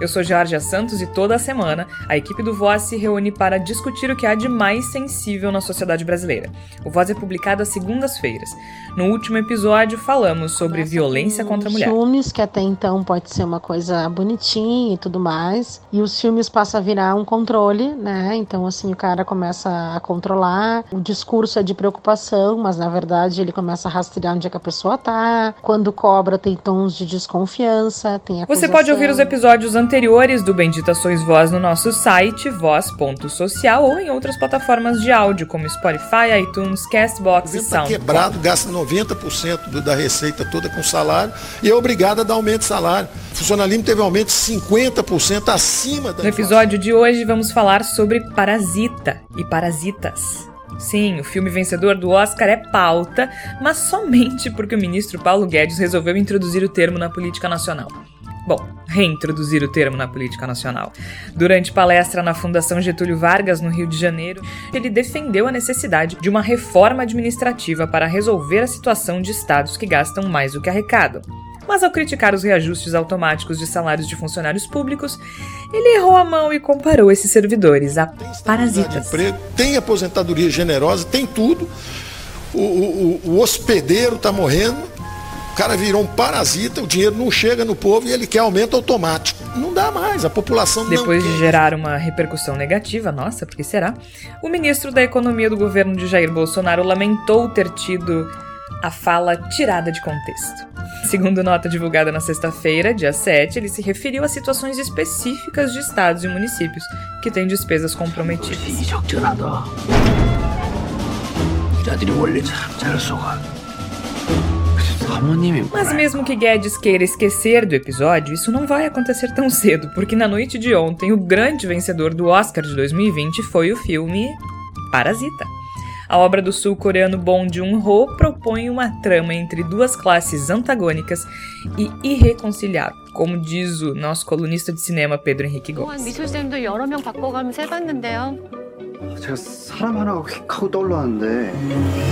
Eu sou Georgia Santos e toda semana a equipe do Voz se reúne para discutir o que há de mais sensível na sociedade brasileira. O Voz é publicado às segundas-feiras. No último episódio falamos sobre Nossa, violência contra a mulher. Filmes que até então pode ser uma coisa bonitinha e tudo mais, e os filmes passam a virar um controle, né? Então assim o cara começa a controlar, o discurso é de preocupação, mas na verdade ele começa a rastrear onde é que a pessoa tá. Quando cobra tem tons de desconfiança, tem acusação. Você pode ouvir os episódios anteriores do Bendita Sois Voz no nosso site, voz.social, ou em outras plataformas de áudio, como Spotify, iTunes, Castbox e tá Sound. quebrado, gasta 90% da receita toda com salário e é obrigado a dar aumento de salário. O funcionalismo teve aumento de 50% acima da No episódio de hoje vamos falar sobre Parasita e Parasitas. Sim, o filme vencedor do Oscar é pauta, mas somente porque o ministro Paulo Guedes resolveu introduzir o termo na política nacional. Bom, reintroduzir o termo na política nacional. Durante palestra na Fundação Getúlio Vargas, no Rio de Janeiro, ele defendeu a necessidade de uma reforma administrativa para resolver a situação de estados que gastam mais do que arrecadam. Mas ao criticar os reajustes automáticos de salários de funcionários públicos, ele errou a mão e comparou esses servidores a parasitas. Tem aposentadoria generosa, tem tudo. O, o, o hospedeiro está morrendo, o cara virou um parasita, o dinheiro não chega no povo e ele quer aumento automático. Não dá mais, a população Depois de gerar uma repercussão negativa, nossa, por que será? O ministro da Economia do governo de Jair Bolsonaro lamentou ter tido a fala tirada de contexto. Segundo nota divulgada na sexta-feira, dia 7, ele se referiu a situações específicas de estados e municípios que têm despesas comprometidas. Mas mesmo que Guedes queira esquecer do episódio, isso não vai acontecer tão cedo, porque na noite de ontem o grande vencedor do Oscar de 2020 foi o filme Parasita. A obra do sul-coreano Bong Joon-ho propõe uma trama entre duas classes antagônicas e irreconciliável, como diz o nosso colunista de cinema Pedro Henrique Gomes. 제가 사람 하나가 휙 하고 떠올랐는데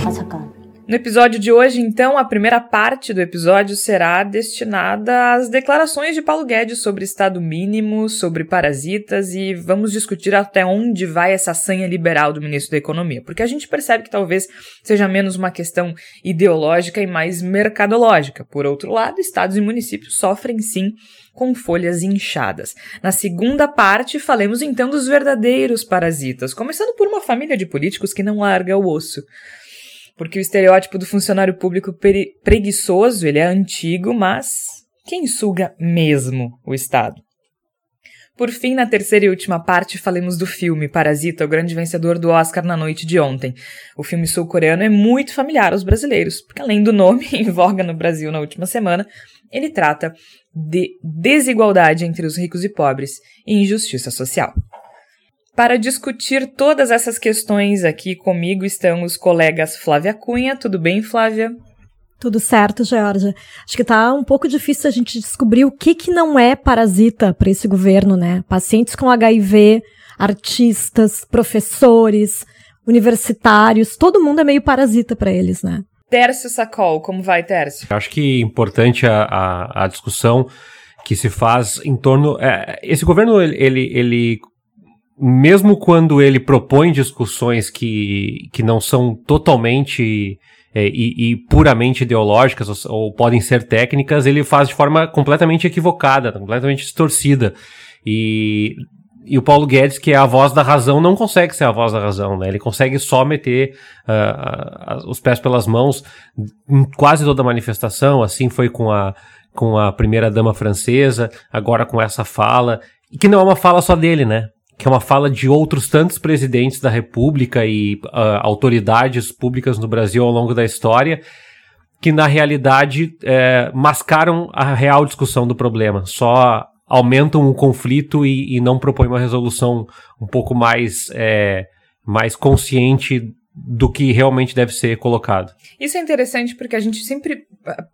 아 잠깐 No episódio de hoje, então, a primeira parte do episódio será destinada às declarações de Paulo Guedes sobre Estado mínimo, sobre parasitas e vamos discutir até onde vai essa sanha liberal do ministro da Economia, porque a gente percebe que talvez seja menos uma questão ideológica e mais mercadológica. Por outro lado, estados e municípios sofrem sim com folhas inchadas. Na segunda parte, falemos então dos verdadeiros parasitas, começando por uma família de políticos que não larga o osso porque o estereótipo do funcionário público preguiçoso, ele é antigo, mas quem suga mesmo o Estado? Por fim, na terceira e última parte, falemos do filme Parasita, o grande vencedor do Oscar na noite de ontem. O filme sul-coreano é muito familiar aos brasileiros, porque além do nome em voga no Brasil na última semana, ele trata de desigualdade entre os ricos e pobres e injustiça social. Para discutir todas essas questões aqui comigo estão os colegas Flávia Cunha. Tudo bem, Flávia? Tudo certo, Georgia. Acho que tá um pouco difícil a gente descobrir o que que não é parasita para esse governo, né? Pacientes com HIV, artistas, professores, universitários, todo mundo é meio parasita para eles, né? Tércio Sacol, como vai, Tércio? Acho que é importante a, a, a discussão que se faz em torno. É, esse governo, ele, ele mesmo quando ele propõe discussões que, que não são totalmente é, e, e, puramente ideológicas ou, ou, podem ser técnicas, ele faz de forma completamente equivocada, completamente distorcida. E, e o Paulo Guedes, que é a voz da razão, não consegue ser a voz da razão, né? Ele consegue só meter uh, os pés pelas mãos em quase toda manifestação, assim foi com a, com a primeira dama francesa, agora com essa fala, e que não é uma fala só dele, né? Que é uma fala de outros tantos presidentes da República e uh, autoridades públicas no Brasil ao longo da história, que na realidade é, mascaram a real discussão do problema, só aumentam o conflito e, e não propõem uma resolução um pouco mais, é, mais consciente do que realmente deve ser colocado. Isso é interessante porque a gente sempre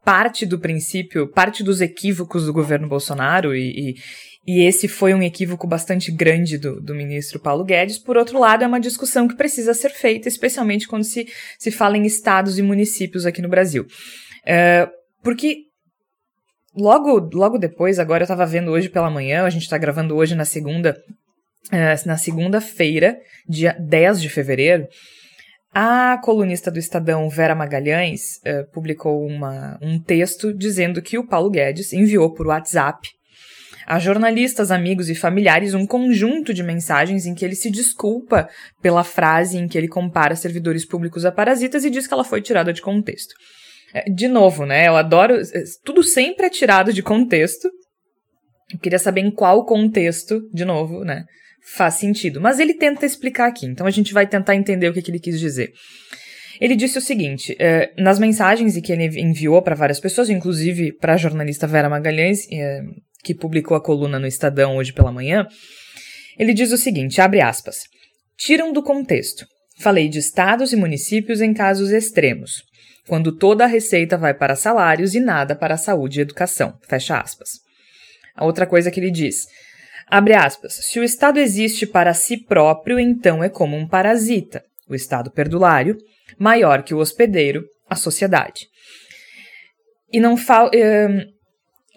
parte do princípio, parte dos equívocos do governo Bolsonaro e, e, esse foi um equívoco bastante grande do, do, ministro Paulo Guedes. Por outro lado, é uma discussão que precisa ser feita, especialmente quando se, se fala em estados e municípios aqui no Brasil. Uh, porque logo, logo depois, agora eu estava vendo hoje pela manhã, a gente está gravando hoje na segunda, uh, na segunda-feira, dia 10 de fevereiro, a colunista do Estadão, Vera Magalhães, uh, publicou uma, um texto dizendo que o Paulo Guedes enviou por WhatsApp a jornalistas, amigos e familiares um conjunto de mensagens em que ele se desculpa pela frase em que ele compara servidores públicos a parasitas e diz que ela foi tirada de contexto. É, de novo, né? Eu adoro. É, tudo sempre é tirado de contexto. Eu queria saber em qual contexto, de novo, né? faz sentido. Mas ele tenta explicar aqui, então a gente vai tentar entender o que, que ele quis dizer. Ele disse o seguinte: nas mensagens que ele enviou para várias pessoas, inclusive para a jornalista Vera Magalhães, que publicou a coluna no Estadão hoje pela manhã, ele diz o seguinte: abre aspas. Tiram do contexto. Falei de estados e municípios em casos extremos, quando toda a receita vai para salários e nada para saúde e educação. Fecha aspas. A outra coisa que ele diz: Abre aspas. Se o Estado existe para si próprio, então é como um parasita, o Estado perdulário, maior que o hospedeiro, a sociedade. E não fal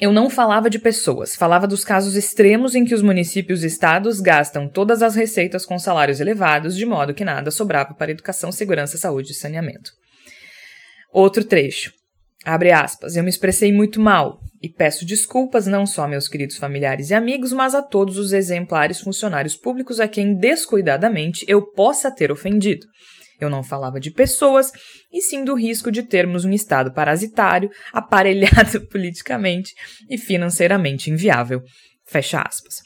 eu não falava de pessoas, falava dos casos extremos em que os municípios e estados gastam todas as receitas com salários elevados, de modo que nada sobrava para educação, segurança, saúde e saneamento. Outro trecho. Abre aspas. Eu me expressei muito mal e peço desculpas não só a meus queridos familiares e amigos, mas a todos os exemplares funcionários públicos a quem descuidadamente eu possa ter ofendido. Eu não falava de pessoas, e sim do risco de termos um Estado parasitário, aparelhado politicamente e financeiramente inviável. Fecha aspas.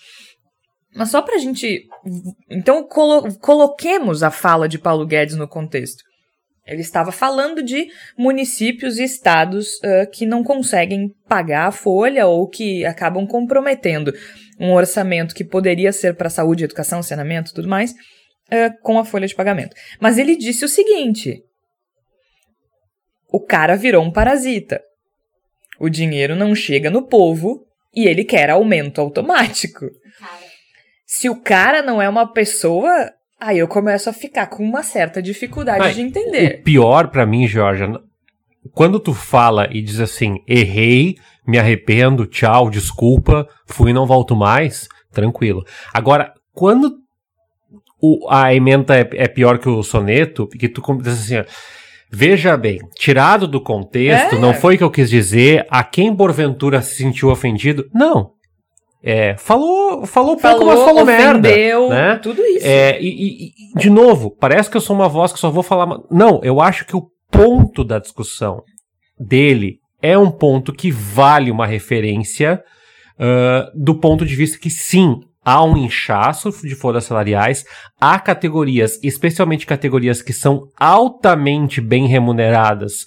Mas só para a gente. Então, colo coloquemos a fala de Paulo Guedes no contexto. Ele estava falando de municípios e estados uh, que não conseguem pagar a folha ou que acabam comprometendo um orçamento que poderia ser para saúde, educação, saneamento tudo mais, uh, com a folha de pagamento. Mas ele disse o seguinte: o cara virou um parasita. O dinheiro não chega no povo e ele quer aumento automático. Se o cara não é uma pessoa, Aí eu começo a ficar com uma certa dificuldade Ai, de entender. O pior para mim, Georgia, quando tu fala e diz assim, errei, me arrependo, tchau, desculpa, fui e não volto mais, tranquilo. Agora, quando o, a emenda é, é, pior que o soneto, que tu diz assim, veja bem, tirado do contexto, é. não foi o que eu quis dizer, a quem porventura se sentiu ofendido, não, é, falou, falou, falou pouco, mas falou ofendeu, merda. Né? Tudo isso. É, e, e, de novo, parece que eu sou uma voz que só vou falar. Não, eu acho que o ponto da discussão dele é um ponto que vale uma referência uh, do ponto de vista que sim, há um inchaço de folhas salariais, há categorias, especialmente categorias que são altamente bem remuneradas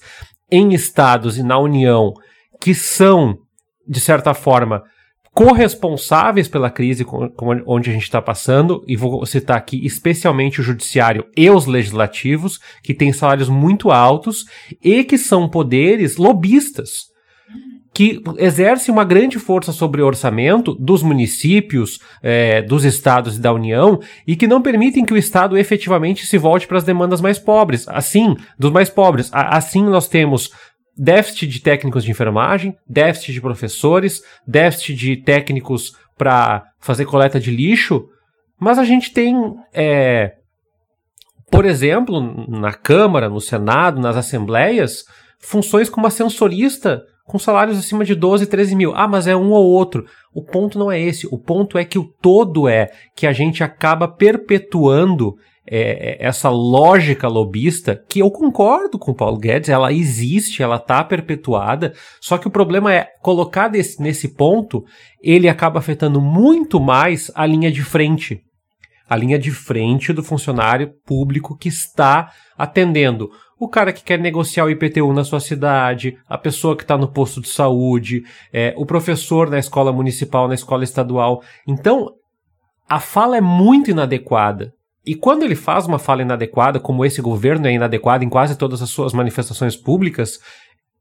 em estados e na União, que são, de certa forma, corresponsáveis pela crise onde a gente está passando, e vou citar aqui especialmente o judiciário e os legislativos, que têm salários muito altos e que são poderes lobistas que exercem uma grande força sobre o orçamento dos municípios, é, dos estados e da União e que não permitem que o Estado efetivamente se volte para as demandas mais pobres. Assim, dos mais pobres. Assim, nós temos déficit de técnicos de enfermagem, déficit de professores, déficit de técnicos para fazer coleta de lixo, mas a gente tem, é, por exemplo, na Câmara, no Senado, nas assembleias, funções como ascensorista com salários acima de 12, 13 mil. Ah, mas é um ou outro. O ponto não é esse. O ponto é que o todo é que a gente acaba perpetuando é, é, essa lógica lobista, que eu concordo com o Paulo Guedes, ela existe, ela está perpetuada, só que o problema é, colocar desse, nesse ponto, ele acaba afetando muito mais a linha de frente. A linha de frente do funcionário público que está atendendo o cara que quer negociar o IPTU na sua cidade, a pessoa que está no posto de saúde, é, o professor na escola municipal, na escola estadual. Então, a fala é muito inadequada E quando ele faz uma fala inadequada, como esse governo é inadequado em quase todas as suas manifestações públicas,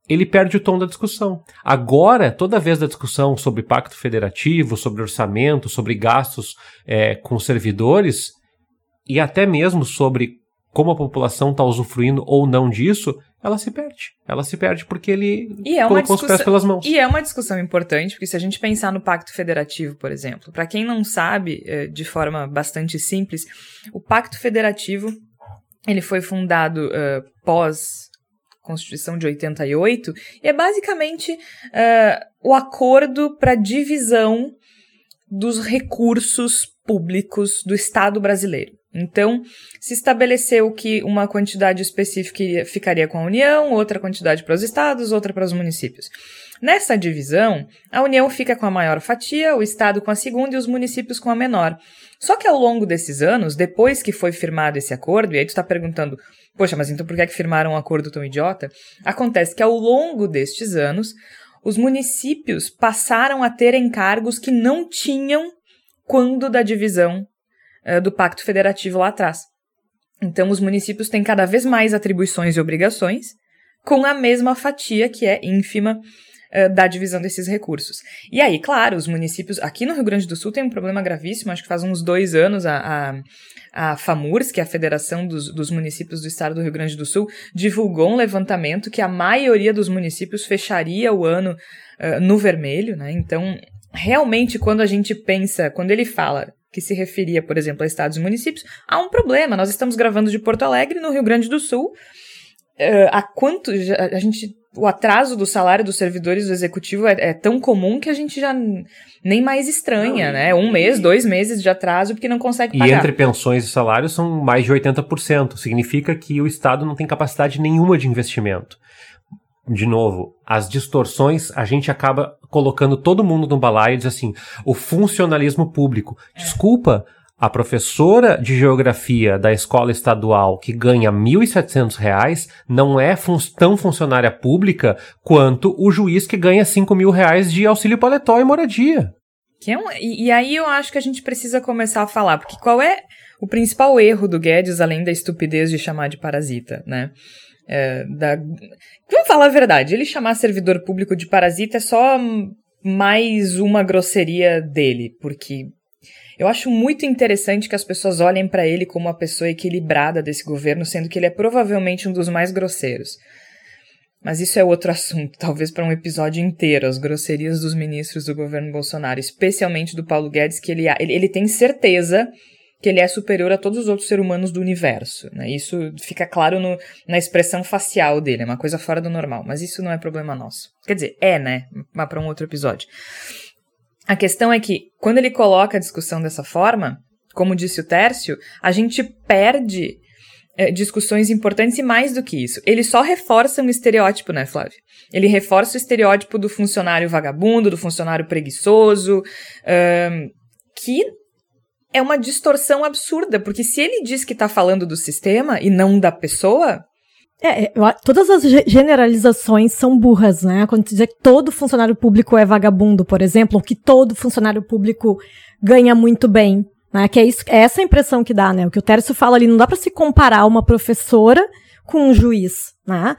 ele perde o tom da discussão. Agora, toda vez da discussão sobre pacto federativo, sobre orçamento, sobre gastos é, com servidores, e até mesmo sobre como a população está usufruindo ou não disso, ela se perde. Ela se perde porque ele e é colocou os pés pelas mãos. E é uma discussão importante, porque se a gente pensar no Pacto Federativo, por exemplo, para quem não sabe, é, de forma bastante simples, o Pacto Federativo ele foi fundado uh, pós Constituição de 88 e é basicamente uh, o acordo para divisão dos recursos públicos do Estado brasileiro. Então, se estabeleceu que uma quantidade específica ficaria com a União, outra quantidade para os estados, outra para os municípios. Nessa divisão, a União fica com a maior fatia, o Estado com a segunda e os municípios com a menor. Só que ao longo desses anos, depois que foi firmado esse acordo, e aí tu está perguntando, poxa, mas então por que, é que firmaram um acordo tão idiota? Acontece que ao longo destes anos, os municípios passaram a ter encargos que não tinham quando da divisão uh, do Pacto Federativo lá atrás. Então, os municípios têm cada vez mais atribuições e obrigações, com a mesma fatia, que é ínfima, uh, da divisão desses recursos. E aí, claro, os municípios. Aqui no Rio Grande do Sul tem um problema gravíssimo, acho que faz uns dois anos a, a, a FAMURS, que é a Federação dos, dos Municípios do Estado do Rio Grande do Sul, divulgou um levantamento que a maioria dos municípios fecharia o ano uh, no vermelho, né? Então, realmente, quando a gente pensa, quando ele fala que se referia, por exemplo, a estados e municípios, há um problema. Nós estamos gravando de Porto Alegre, no Rio Grande do Sul. Uh, há quanto a gente o atraso do salário dos servidores do executivo é, é, tão comum que a gente já nem mais estranha, não, né? Um mês, dois meses de atraso porque não consegue pagar. E entre pensões e salários são mais de 80%. Significa que o Estado não tem capacidade nenhuma de investimento de novo, as distorções, a gente acaba colocando todo mundo no balaio e diz assim, o funcionalismo público. É. Desculpa, a professora de geografia da escola estadual que ganha R$ 1.700 não é fun tão funcionária pública quanto o juiz que ganha 5.000 reais de auxílio paletó e moradia. Que é um, e, e aí eu acho que a gente precisa começar a falar, porque qual é o principal erro do Guedes, além da estupidez de chamar de parasita, né? É, da... Vamos falar a verdade, ele chamar servidor público de parasita é só mais uma grosseria dele, porque eu acho muito interessante que as pessoas olhem para ele como uma pessoa equilibrada desse governo, sendo que ele é provavelmente um dos mais grosseiros. Mas isso é outro assunto, talvez para um episódio inteiro, as grosserias dos ministros do governo Bolsonaro, especialmente do Paulo Guedes, que ele, ele, ele tem certeza que ele é superior a todos os outros seres humanos do universo. Né? Isso fica claro no, na expressão facial dele, é uma coisa fora do normal, mas isso não é problema nosso. Quer dizer, é, né? Mas para um outro episódio. A questão é que, quando ele coloca a discussão dessa forma, como disse o Tércio, a gente perde é, discussões importantes e mais do que isso. Ele só reforça um estereótipo, né, Flávio? Ele reforça o estereótipo do funcionário vagabundo, do funcionário preguiçoso, um, que é uma distorção absurda, porque se ele diz que está falando do sistema e não da pessoa. É, é todas as generalizações são burras, né? Quando dizer que todo funcionário público é vagabundo, por exemplo, ou que todo funcionário público ganha muito bem, né? Que é, isso, é essa a impressão que dá, né? O que o Tércio fala ali, não dá para se comparar uma professora com um juiz, né?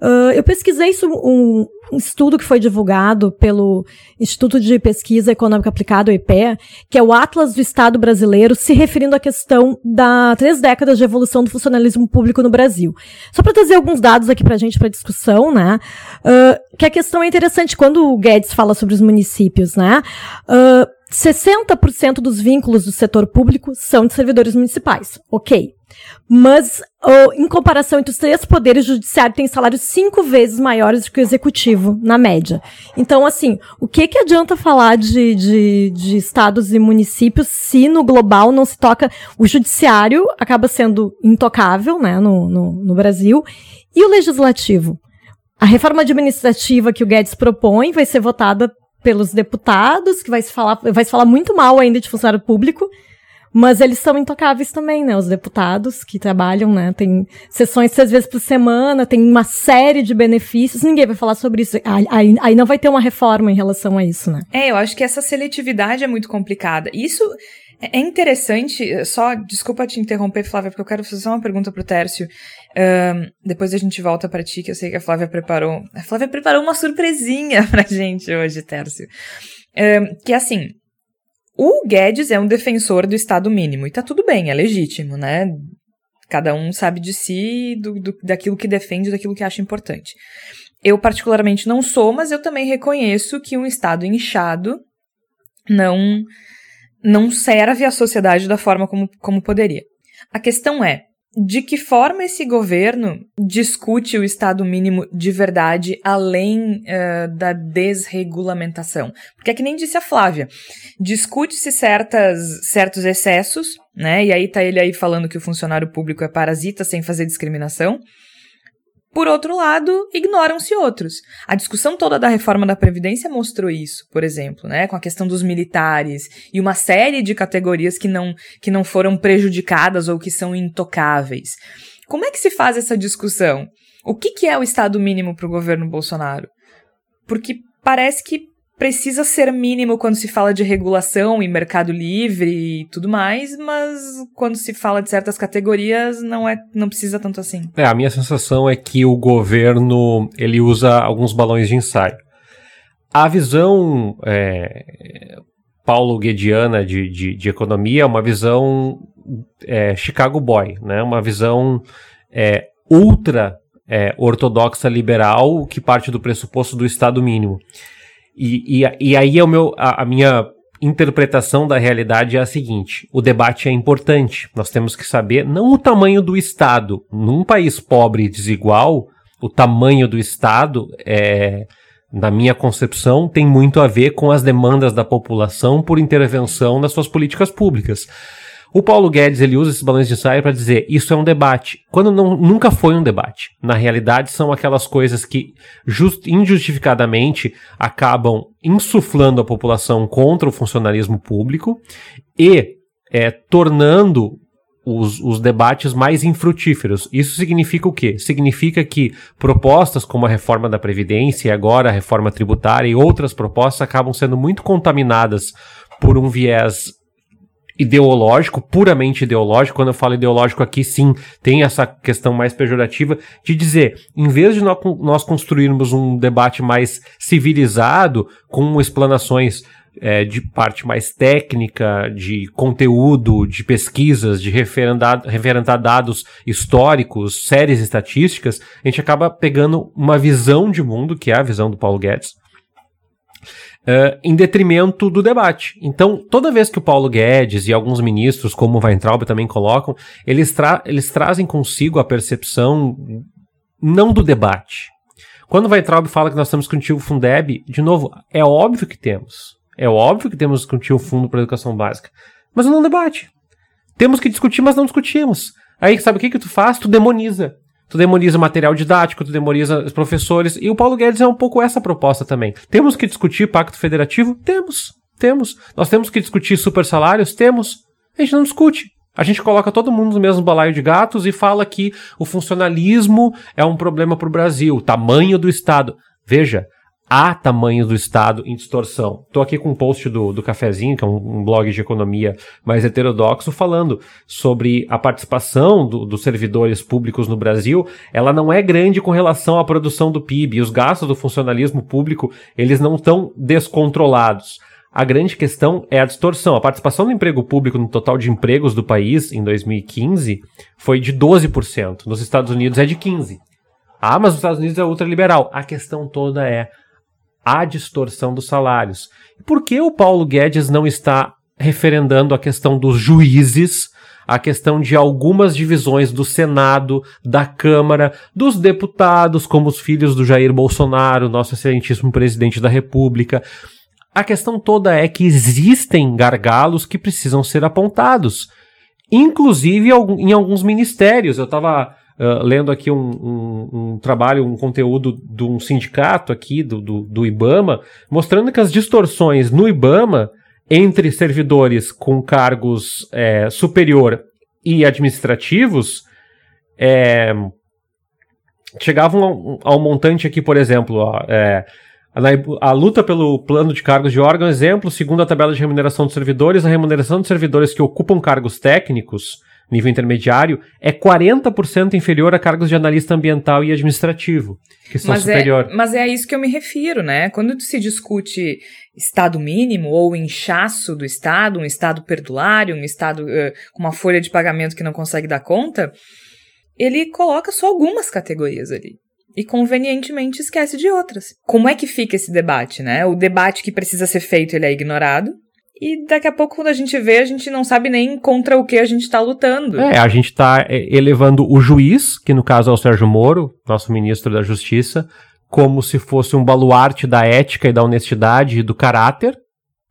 Uh, eu pesquisei isso, um, um, estudo que foi divulgado pelo Instituto de Pesquisa Econômica Aplicada, o IPE, que é o Atlas do Estado Brasileiro, se referindo à questão da três décadas de evolução do funcionalismo público no Brasil. Só para trazer alguns dados aqui para a gente para discussão, né? Uh, que a questão é interessante quando o Guedes fala sobre os municípios, né? Uh, 60% dos vínculos do setor público são de servidores municipais. Ok. Mas, oh, em comparação entre os três poderes, o judiciário tem salários cinco vezes maiores do que o executivo, na média. Então, assim, o que, que adianta falar de, de, de estados e municípios se no global não se toca. O judiciário acaba sendo intocável, né, no, no, no Brasil, e o legislativo. A reforma administrativa que o Guedes propõe vai ser votada pelos deputados, que vai se falar, vai se falar muito mal ainda de funcionário público, mas eles são intocáveis também, né? Os deputados que trabalham, né? Tem sessões seis vezes por semana, tem uma série de benefícios. Ninguém vai falar sobre isso. Aí, aí não vai ter uma reforma em relação a isso, né? É, eu acho que essa seletividade é muito complicada. Isso É interessante, só, desculpa te interromper, Flávia, porque eu quero fazer uma pergunta pro Tércio. Um, depois a gente volta para ti, que eu sei que a Flávia preparou. A Flávia preparou uma surpresinha pra gente hoje, Tércio. Um, que é assim, o Guedes é um defensor do Estado mínimo, e tá tudo bem, é legítimo, né? Cada um sabe de si, do, do, daquilo que defende, daquilo que acha importante. Eu, particularmente, não sou, mas eu também reconheço que um Estado inchado não não serve à sociedade da forma como, como poderia. A questão é, de que forma esse governo discute o Estado mínimo de verdade além uh, da desregulamentação? Porque é que nem disse a Flávia, discute-se certas certos excessos, né? E aí tá ele aí falando que o funcionário público é parasita sem fazer discriminação. Por outro lado, ignoram-se outros. A discussão toda da reforma da Previdência mostrou isso, por exemplo, né, com a questão dos militares e uma série de categorias que não, que não foram prejudicadas ou que são intocáveis. Como é que se faz essa discussão? O que, que é o Estado mínimo para o governo Bolsonaro? Porque parece que precisa ser mínimo quando se fala de regulação e mercado livre e tudo mais, mas quando se fala de certas categorias não é não precisa tanto assim. É, a minha sensação é que o governo ele usa alguns balões de ensaio. A visão é, Paulo Guediana de, de, de, economia é uma visão é, Chicago Boy, né? uma visão é, ultra é, ortodoxa liberal que parte do pressuposto do Estado mínimo. E, e, e aí é o meu, a, a minha interpretação da realidade é a seguinte: o debate é importante. Nós temos que saber não o tamanho do Estado. Num país pobre e desigual, o tamanho do Estado é, na minha concepção, tem muito a ver com as demandas da população por intervenção nas suas políticas públicas. O Paulo Guedes ele usa esses balões de ensaio para dizer isso é um debate, quando não, nunca foi um debate. Na realidade, são aquelas coisas que just, injustificadamente acabam insuflando a população contra o funcionalismo público e é, tornando os, os, debates mais infrutíferos. Isso significa o quê? Significa que propostas como a reforma da Previdência e agora a reforma tributária e outras propostas acabam sendo muito contaminadas por um viés ideológico, puramente ideológico. Quando eu falo ideológico aqui, sim, tem essa questão mais pejorativa de dizer, em vez de nós construirmos um debate mais civilizado, com explanações é, de parte mais técnica, de conteúdo, de pesquisas, de referendar dados históricos, séries estatísticas, a gente acaba pegando uma visão de mundo, que é a visão do Paulo Guedes, uh, em detrimento do debate. Então, toda vez que o Paulo Guedes e alguns ministros, como o Weintraub também colocam, eles, tra eles trazem consigo a percepção não do debate. Quando o Weintraub fala que nós temos que discutir o Fundeb, de novo, é óbvio que temos. É óbvio que temos que discutir o Fundo para a Educação Básica. Mas não debate. Temos que discutir, mas não discutimos. Aí, sabe o que, que tu faz? Tu demoniza tu demoniza material didático, tu demoniza os professores, e o Paulo Guedes é um pouco essa proposta também. Temos que discutir pacto federativo? Temos, temos. Nós temos que discutir super salários? Temos. A gente não discute. A gente coloca todo mundo no mesmo balaio de gatos e fala que o funcionalismo é um problema para o Brasil, o tamanho do Estado. Veja, há tamanhos do Estado em distorção. Estou aqui com um post do, do Cafezinho, que é um, um, blog de economia mais heterodoxo, falando sobre a participação do, dos servidores públicos no Brasil. Ela não é grande com relação à produção do PIB. Os gastos do funcionalismo público, eles não estão descontrolados. A grande questão é a distorção. A participação do emprego público no total de empregos do país em 2015 foi de 12%. Nos Estados Unidos é de 15%. Ah, mas nos Estados Unidos é ultraliberal. A questão toda é a distorção dos salários. Por que o Paulo Guedes não está referendando a questão dos juízes, a questão de algumas divisões do Senado, da Câmara, dos deputados, como os filhos do Jair Bolsonaro, nosso excelentíssimo presidente da República? A questão toda é que existem gargalos que precisam ser apontados, inclusive em alguns ministérios. Eu estava uh, lendo aqui um, um, um, trabalho, um conteúdo de um sindicato aqui, do, do, do IBAMA, mostrando que as distorções no IBAMA entre servidores com cargos é, superior e administrativos é, chegavam ao, ao, montante aqui, por exemplo, ó, é, A, a, luta pelo plano de cargos de órgão, exemplo, segundo a tabela de remuneração dos servidores, a remuneração dos servidores que ocupam cargos técnicos, nível intermediário, é 40% inferior a cargos de analista ambiental e administrativo, que são mas é, superior. É, mas é a isso que eu me refiro, né? Quando se discute Estado mínimo ou inchaço do Estado, um Estado perdulário, um Estado uh, com uma folha de pagamento que não consegue dar conta, ele coloca só algumas categorias ali e convenientemente esquece de outras. Como é que fica esse debate, né? O debate que precisa ser feito, ele é ignorado. E daqui a pouco, quando a gente vê, a gente não sabe nem contra o que a gente está lutando. É, a gente está é, elevando o juiz, que no caso é o Sérgio Moro, nosso ministro da Justiça, como se fosse um baluarte da ética e da honestidade e do caráter,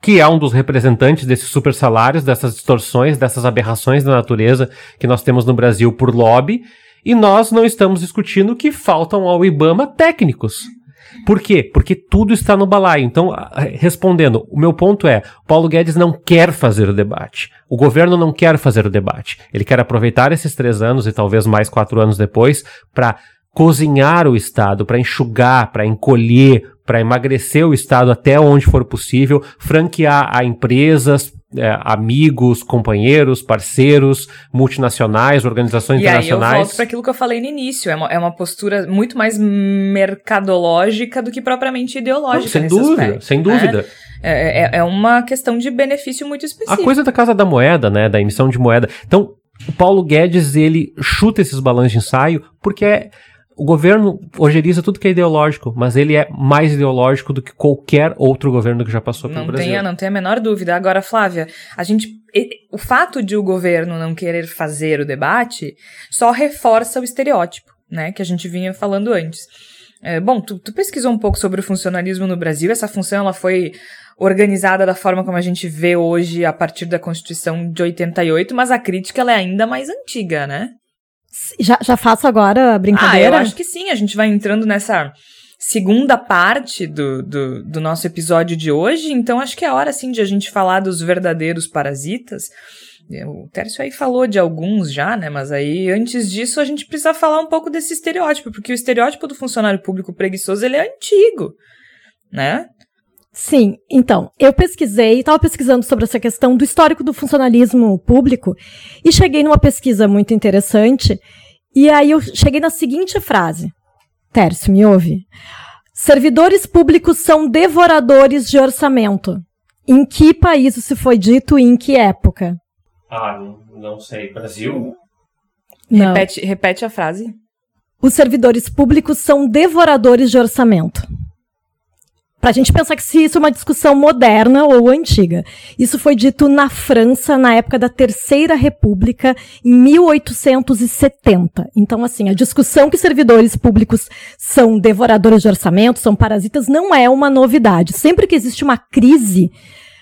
que é um dos representantes desses super salários, dessas distorções, dessas aberrações da natureza que nós temos no Brasil por lobby, e nós não estamos discutindo que faltam ao IBAMA técnicos. Por quê? Porque tudo está no balaio. Então, respondendo, o meu ponto é: Paulo Guedes não quer fazer o debate. O governo não quer fazer o debate. Ele quer aproveitar esses três anos e talvez mais quatro anos depois para cozinhar o Estado, para enxugar, para encolher, para emagrecer o Estado até onde for possível, franquear a empresas, é, amigos, companheiros, parceiros, multinacionais, organizações e internacionais. E aí eu volto para aquilo que eu falei no início, é uma, é uma postura muito mais mercadológica do que propriamente ideológica. Não, sem dúvida, aspecto, sem dúvida. Né? É, é, é uma questão de benefício muito específico. A coisa da Casa da Moeda, né, da emissão de moeda. Então, o Paulo Guedes, ele chuta esses balões de ensaio porque é o governo ojeriza tudo que é ideológico, mas ele é mais ideológico do que qualquer outro governo que já passou pelo não Brasil. Tenha, não tem a menor dúvida. Agora, Flávia, a gente, o fato de o governo não querer fazer o debate só reforça o estereótipo, né, que a gente vinha falando antes. É, bom, tu, tu pesquisou um pouco sobre o funcionalismo no Brasil. Essa função ela foi organizada da forma como a gente vê hoje a partir da Constituição de 88, mas a crítica ela é ainda mais antiga, né? Já, já faço agora a brincadeira? Ah, eu acho que sim. A gente vai entrando nessa segunda parte do, do, do, nosso episódio de hoje, então acho que é hora, sim, de a gente falar dos verdadeiros parasitas. O Tércio aí falou de alguns já, né? Mas aí, antes disso, a gente precisa falar um pouco desse estereótipo, porque o estereótipo do funcionário público preguiçoso, ele é antigo, né? Sim, então, eu pesquisei, estava pesquisando sobre essa questão do histórico do funcionalismo público e cheguei numa pesquisa muito interessante. E aí eu cheguei na seguinte frase: Tércio, me ouve. Servidores públicos são devoradores de orçamento. Em que país isso foi dito e em que época? Ah, não sei. Brasil? Não. Repete, repete a frase. Os servidores públicos são devoradores de orçamento. Para a gente pensar que se isso é uma discussão moderna ou antiga. Isso foi dito na França na época da Terceira República, em 1870. Então, assim, a discussão que servidores públicos são devoradores de orçamento, são parasitas, não é uma novidade. Sempre que existe uma crise,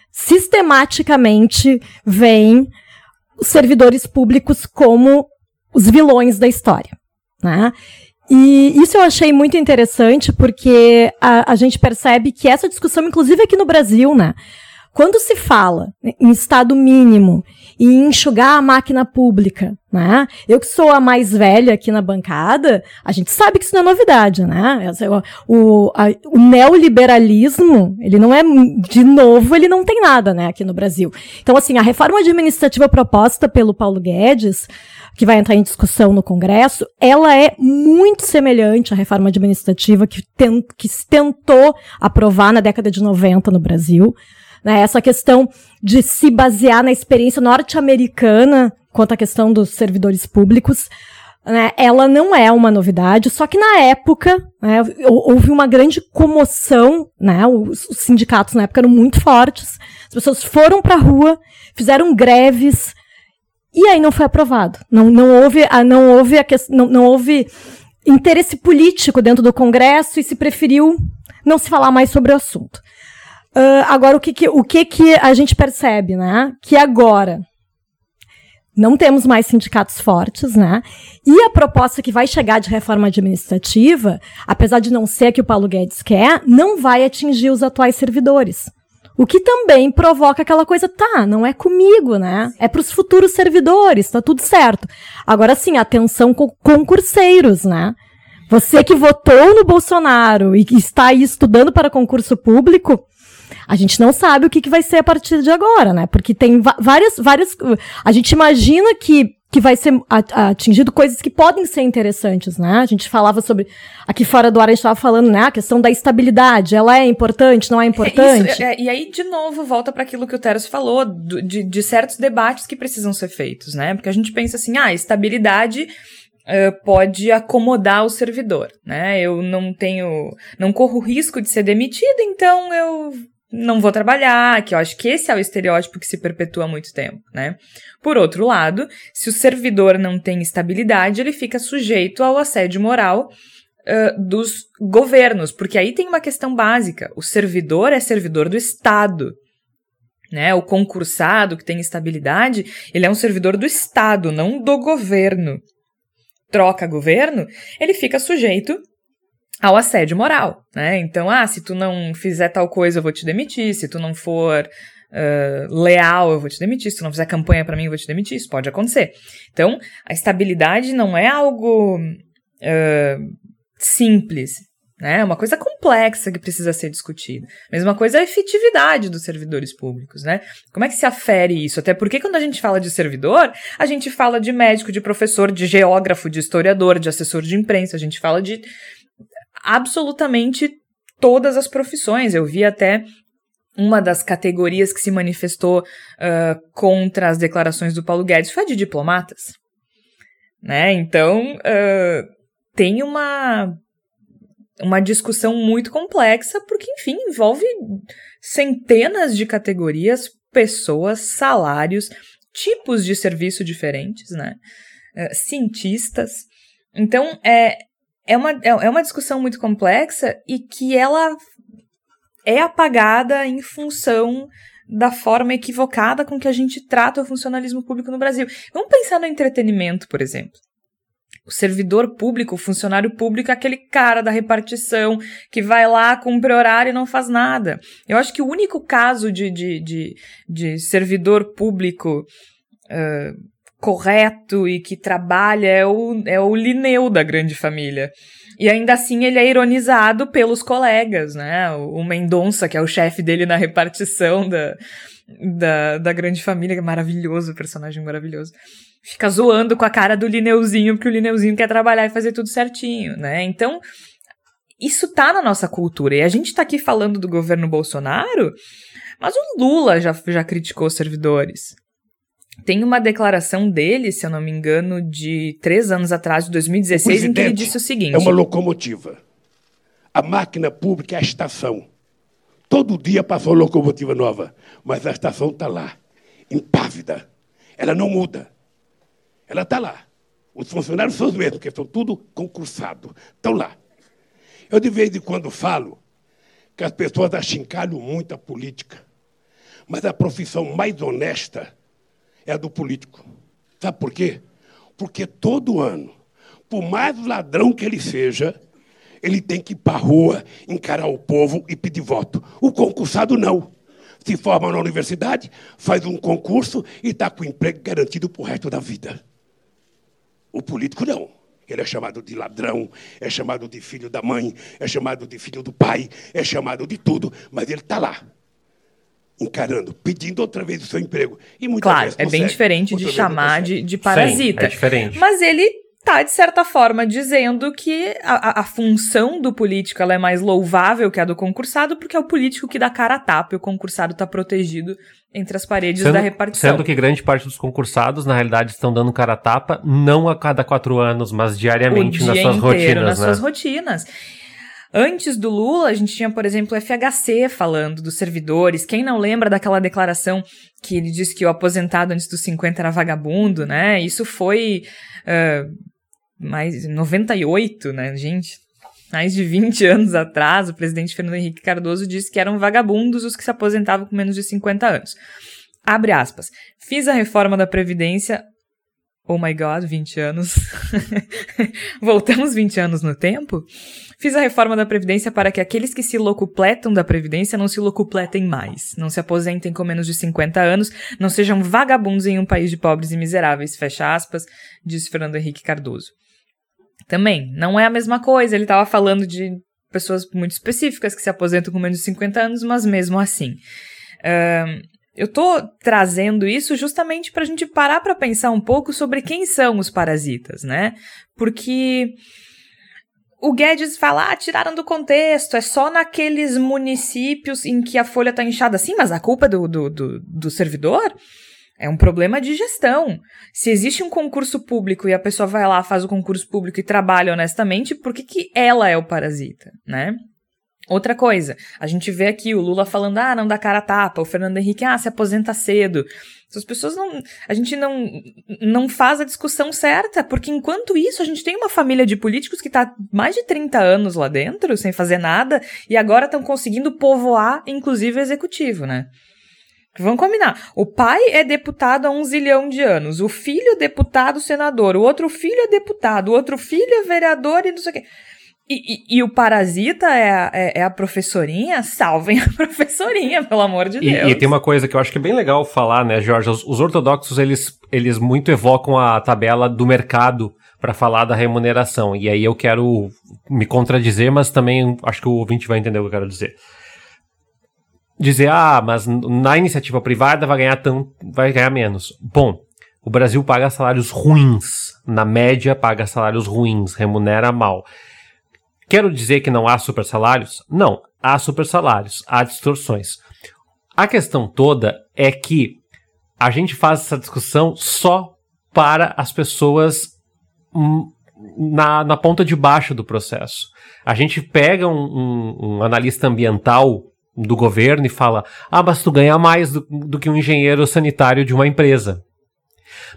sistematicamente vem os servidores públicos como os vilões da história. Né? E isso eu achei muito interessante, porque a, a gente percebe que essa discussão, inclusive aqui no Brasil, né? Quando se fala em estado mínimo e enxugar a máquina pública, né? Eu que sou a mais velha aqui na bancada, a gente sabe que isso não é novidade, né? O, a, o neoliberalismo, ele não é, de novo, ele não tem nada, né, aqui no Brasil. Então, assim, a reforma administrativa proposta pelo Paulo Guedes, que vai entrar em discussão no Congresso, ela é muito semelhante à reforma administrativa que, que se tentou aprovar na década de 90 no Brasil. Né? Essa questão de se basear na experiência norte-americana quanto à questão dos servidores públicos, né, ela não é uma novidade, só que na época né, houve uma grande comoção, né, os, sindicatos na época eram muito fortes, as pessoas foram para a rua, fizeram greves, e aí não foi aprovado. Não, não houve, não houve, a, não, não houve interesse político dentro do Congresso e se preferiu não se falar mais sobre o assunto. Uh, agora, o que, que, o que, que a gente percebe, né? Que agora não temos mais sindicatos fortes, né? E a proposta que vai chegar de reforma administrativa, apesar de não ser a que o Paulo Guedes quer, não vai atingir os atuais servidores. O que também provoca aquela coisa, tá, não é comigo, né? É para os futuros servidores, tá tudo certo. Agora sim, atenção com concurseiros, né? Você que votou no Bolsonaro e que está aí estudando para concurso público, a gente não sabe o que, que vai ser a partir de agora, né? Porque tem várias, várias. A gente imagina que que vai ser atingido coisas que podem ser interessantes, né? A gente falava sobre aqui fora do ar a gente estava falando, né? A questão da estabilidade, ela é importante, não é importante? É isso, é, e aí de novo volta para aquilo que o Teres falou de, de certos debates que precisam ser feitos, né? Porque a gente pensa assim, ah, estabilidade uh, pode acomodar o servidor, né? Eu não tenho, não corro risco de ser demitido, então eu não vou trabalhar, que eu acho que esse é o estereótipo que se perpetua há muito tempo, né? Por outro lado, se o servidor não tem estabilidade, ele fica sujeito ao assédio moral uh, dos governos, porque aí tem uma questão básica: o servidor é servidor do Estado. Né, o concursado que tem estabilidade, ele é um servidor do Estado, não do governo. Troca governo, ele fica sujeito ao assédio moral, né? Então, ah, se tu não fizer tal coisa, eu vou te demitir. Se tu não for uh, leal, eu vou te demitir. Se tu não fizer campanha para mim, eu vou te demitir. Isso pode acontecer. Então, a estabilidade não é algo uh, simples, né? É uma coisa complexa que precisa ser discutida. Mesma coisa é a efetividade dos servidores públicos, né? Como é que se afere isso? Até porque quando a gente fala de servidor, a gente fala de médico, de professor, de geógrafo, de historiador, de assessor de imprensa, a gente fala de absolutamente todas as profissões. Eu vi até uma das categorias que se manifestou uh, contra as declarações do Paulo Guedes foi a de diplomatas. Né? Então, uh, tem uma, uma discussão muito complexa, porque, enfim, envolve centenas de categorias, pessoas, salários, tipos de serviço diferentes, né? Uh, cientistas. Então, é, é uma, é, é uma discussão muito complexa e que ela é apagada em função da forma equivocada com que a gente trata o funcionalismo público no Brasil. Vamos pensar no entretenimento, por exemplo. O servidor público, o funcionário público é aquele cara da repartição que vai lá, cumpre horário e não faz nada. Eu acho que o único caso de, de, de, de servidor público uh, correto e que trabalha é o, é o Lineu da grande família. E ainda assim ele é ironizado pelos colegas, né? O, Mendonça, que é o chefe dele na repartição da, da, da grande família, que é maravilhoso, personagem maravilhoso. Fica zoando com a cara do Lineuzinho, porque o Lineuzinho quer trabalhar e fazer tudo certinho, né? Então, isso tá na nossa cultura. E a gente tá aqui falando do governo Bolsonaro, mas o Lula já, já criticou servidores. Tem uma declaração dele, se eu não me engano, de três anos atrás, de 2016, em que ele disse o seguinte: É uma locomotiva. A máquina pública é a estação. Todo dia passou locomotiva nova, mas a estação está lá, impávida. Ela não muda. Ela está lá. Os funcionários são os mesmos, porque são tudo concursados. Estão lá. Eu, de vez em quando, falo que as pessoas achincalham muito a política, mas a profissão mais honesta é a do político. Sabe por quê? Porque todo ano, por mais ladrão que ele seja, ele tem que ir para a rua, encarar o povo e pedir voto. O concursado não. Se forma na universidade, faz um concurso e está com emprego garantido para o resto da vida. O político não. Ele é chamado de ladrão, é chamado de filho da mãe, é chamado de filho do pai, é chamado de tudo, mas ele está lá encarando, pedindo outra vez o seu emprego. E muitas claro, vezes é bem diferente de chamar de, de parasita. Sim, é diferente. Mas ele tá, de certa forma, dizendo que a, a, função do político ela é mais louvável que a do concursado, porque é o político que dá cara a tapa e o concursado está protegido entre as paredes sendo, da repartição. Sendo que grande parte dos concursados, na realidade, estão dando cara a tapa, não a cada quatro anos, mas diariamente nas suas rotinas. Nas né? suas rotinas. Antes do Lula, a gente tinha, por exemplo, o FHC falando dos servidores. Quem não lembra daquela declaração que ele disse que o aposentado antes dos 50 era vagabundo, né? Isso foi uh, mais 98, né, gente? Mais de 20 anos atrás, o presidente Fernando Henrique Cardoso disse que eram vagabundos os que se aposentavam com menos de 50 anos. Abre aspas. Fiz a reforma da Previdência Oh my god, 20 anos. Voltamos 20 anos no tempo? Fiz a reforma da Previdência para que aqueles que se locupletam da Previdência não se locupletem mais, não se aposentem com menos de 50 anos, não sejam vagabundos em um país de pobres e miseráveis, fecha aspas, disse Fernando Henrique Cardoso. Também, não é a mesma coisa. Ele estava falando de pessoas muito específicas que se aposentam com menos de 50 anos, mas mesmo assim. Uh, eu tô trazendo isso justamente para a gente parar para pensar um pouco sobre quem são os parasitas, né? Porque o Guedes fala, ah, tiraram do contexto, é só naqueles municípios em que a folha tá inchada assim, mas a culpa é do, do, do, do servidor é um problema de gestão. Se existe um concurso público e a pessoa vai lá, faz o concurso público e trabalha honestamente, por que, que ela é o parasita, né? Outra coisa, a gente vê aqui o Lula falando, ah, não dá cara a tapa, o Fernando Henrique, ah, se aposenta cedo. As pessoas não. A gente não, não faz a discussão certa, porque enquanto isso, a gente tem uma família de políticos que está mais de 30 anos lá dentro, sem fazer nada, e agora estão conseguindo povoar, inclusive, o executivo, né? Vamos combinar. O pai é deputado há um zilhão de anos. O filho, deputado, senador. O outro filho é deputado. O outro filho é vereador e não sei o quê. E, e, e, o parasita é a, é, é a, professorinha? Salvem a professorinha, pelo amor de e, Deus. E, tem uma coisa que eu acho que é bem legal falar, né, Jorge? Os, os ortodoxos, eles, eles muito evocam a tabela do mercado para falar da remuneração. E aí eu quero me contradizer, mas também acho que o ouvinte vai entender o que eu quero dizer dizer, ah, mas na iniciativa privada vai ganhar tão, vai ganhar menos. Bom, o Brasil paga salários ruins. Na média, paga salários ruins, remunera mal. Quero dizer que não há super salários? Não, há super salários, há distorções. A questão toda é que a gente faz essa discussão só para as pessoas hum, na, na ponta de baixo do processo. A gente pega um, um, um analista ambiental do governo e fala: ah, mas tu ganha mais do, do que um engenheiro sanitário de uma empresa.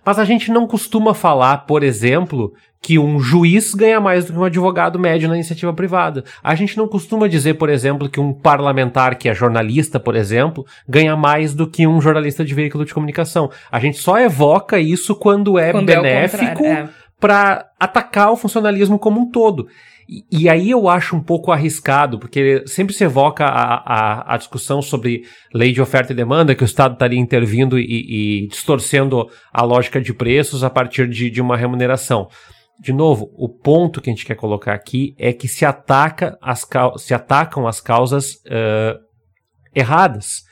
Mas a gente não costuma falar, por exemplo, que um juiz ganha mais do que um advogado médio na iniciativa privada. A gente não costuma dizer, por exemplo, que um parlamentar que é jornalista, por exemplo, ganha mais do que um jornalista de veículo de comunicação. A gente só evoca isso quando é quando é benéfico é para atacar o funcionalismo como um todo. E, aí eu acho um pouco arriscado, porque sempre se evoca a, a, a, discussão sobre lei de oferta e demanda, que o Estado estaria intervindo e, e, distorcendo a lógica de preços a partir de, de uma remuneração. De novo, o ponto que a gente quer colocar aqui é que se, ataca as, se atacam as causas uh, erradas.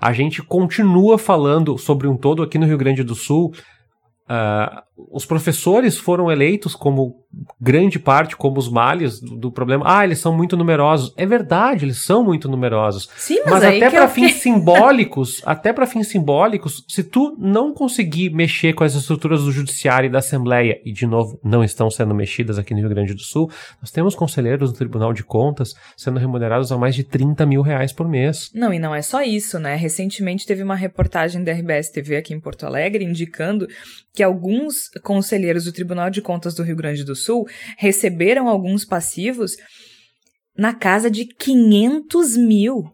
A gente continua falando sobre um todo aqui no Rio Grande do Sul Uh, os professores foram eleitos como grande parte, como os males do, do, problema. Ah, eles são muito numerosos. É verdade, eles são muito numerosos. Sim, mas, mas até para eu... fins simbólicos, até para fins simbólicos, se tu não conseguir mexer com as estruturas do judiciário e da Assembleia, e de novo, não estão sendo mexidas aqui no Rio Grande do Sul, nós temos conselheiros do Tribunal de Contas sendo remunerados a mais de 30 mil reais por mês. Não, e não é só isso, né? Recentemente teve uma reportagem da RBS TV aqui em Porto Alegre indicando que alguns conselheiros do Tribunal de Contas do Rio Grande do Sul receberam alguns passivos na casa de 500 mil.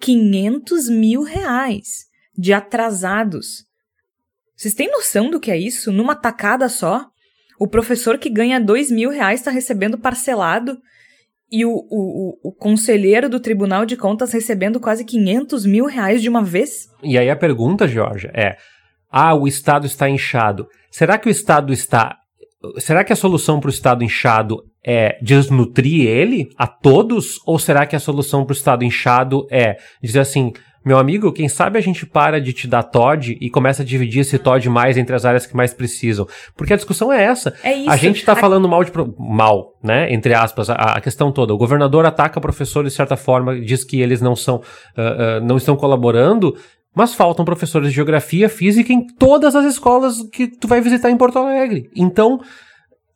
500 mil reais de atrasados. Vocês têm noção do que é isso? Numa tacada só? O professor que ganha 2 mil reais está recebendo parcelado e o, o, o, conselheiro do Tribunal de Contas recebendo quase 500 mil reais de uma vez? E aí a pergunta, Jorge, é: ah, o Estado está inchado. Será que o Estado está. Será que a solução para o Estado inchado é desnutrir ele a todos? Ou será que a solução para o Estado inchado é dizer assim, meu amigo, quem sabe a gente para de te dar TOD e começa a dividir esse TOD mais entre as áreas que mais precisam? Porque a discussão é essa. É isso. A gente está a... falando mal de. Pro... mal, né? Entre aspas, a, a, questão toda. O governador ataca professores de certa forma, diz que eles não são. Uh, uh, não estão colaborando. Mas faltam professores de geografia, física em todas as escolas que tu vai visitar em Porto Alegre. Então,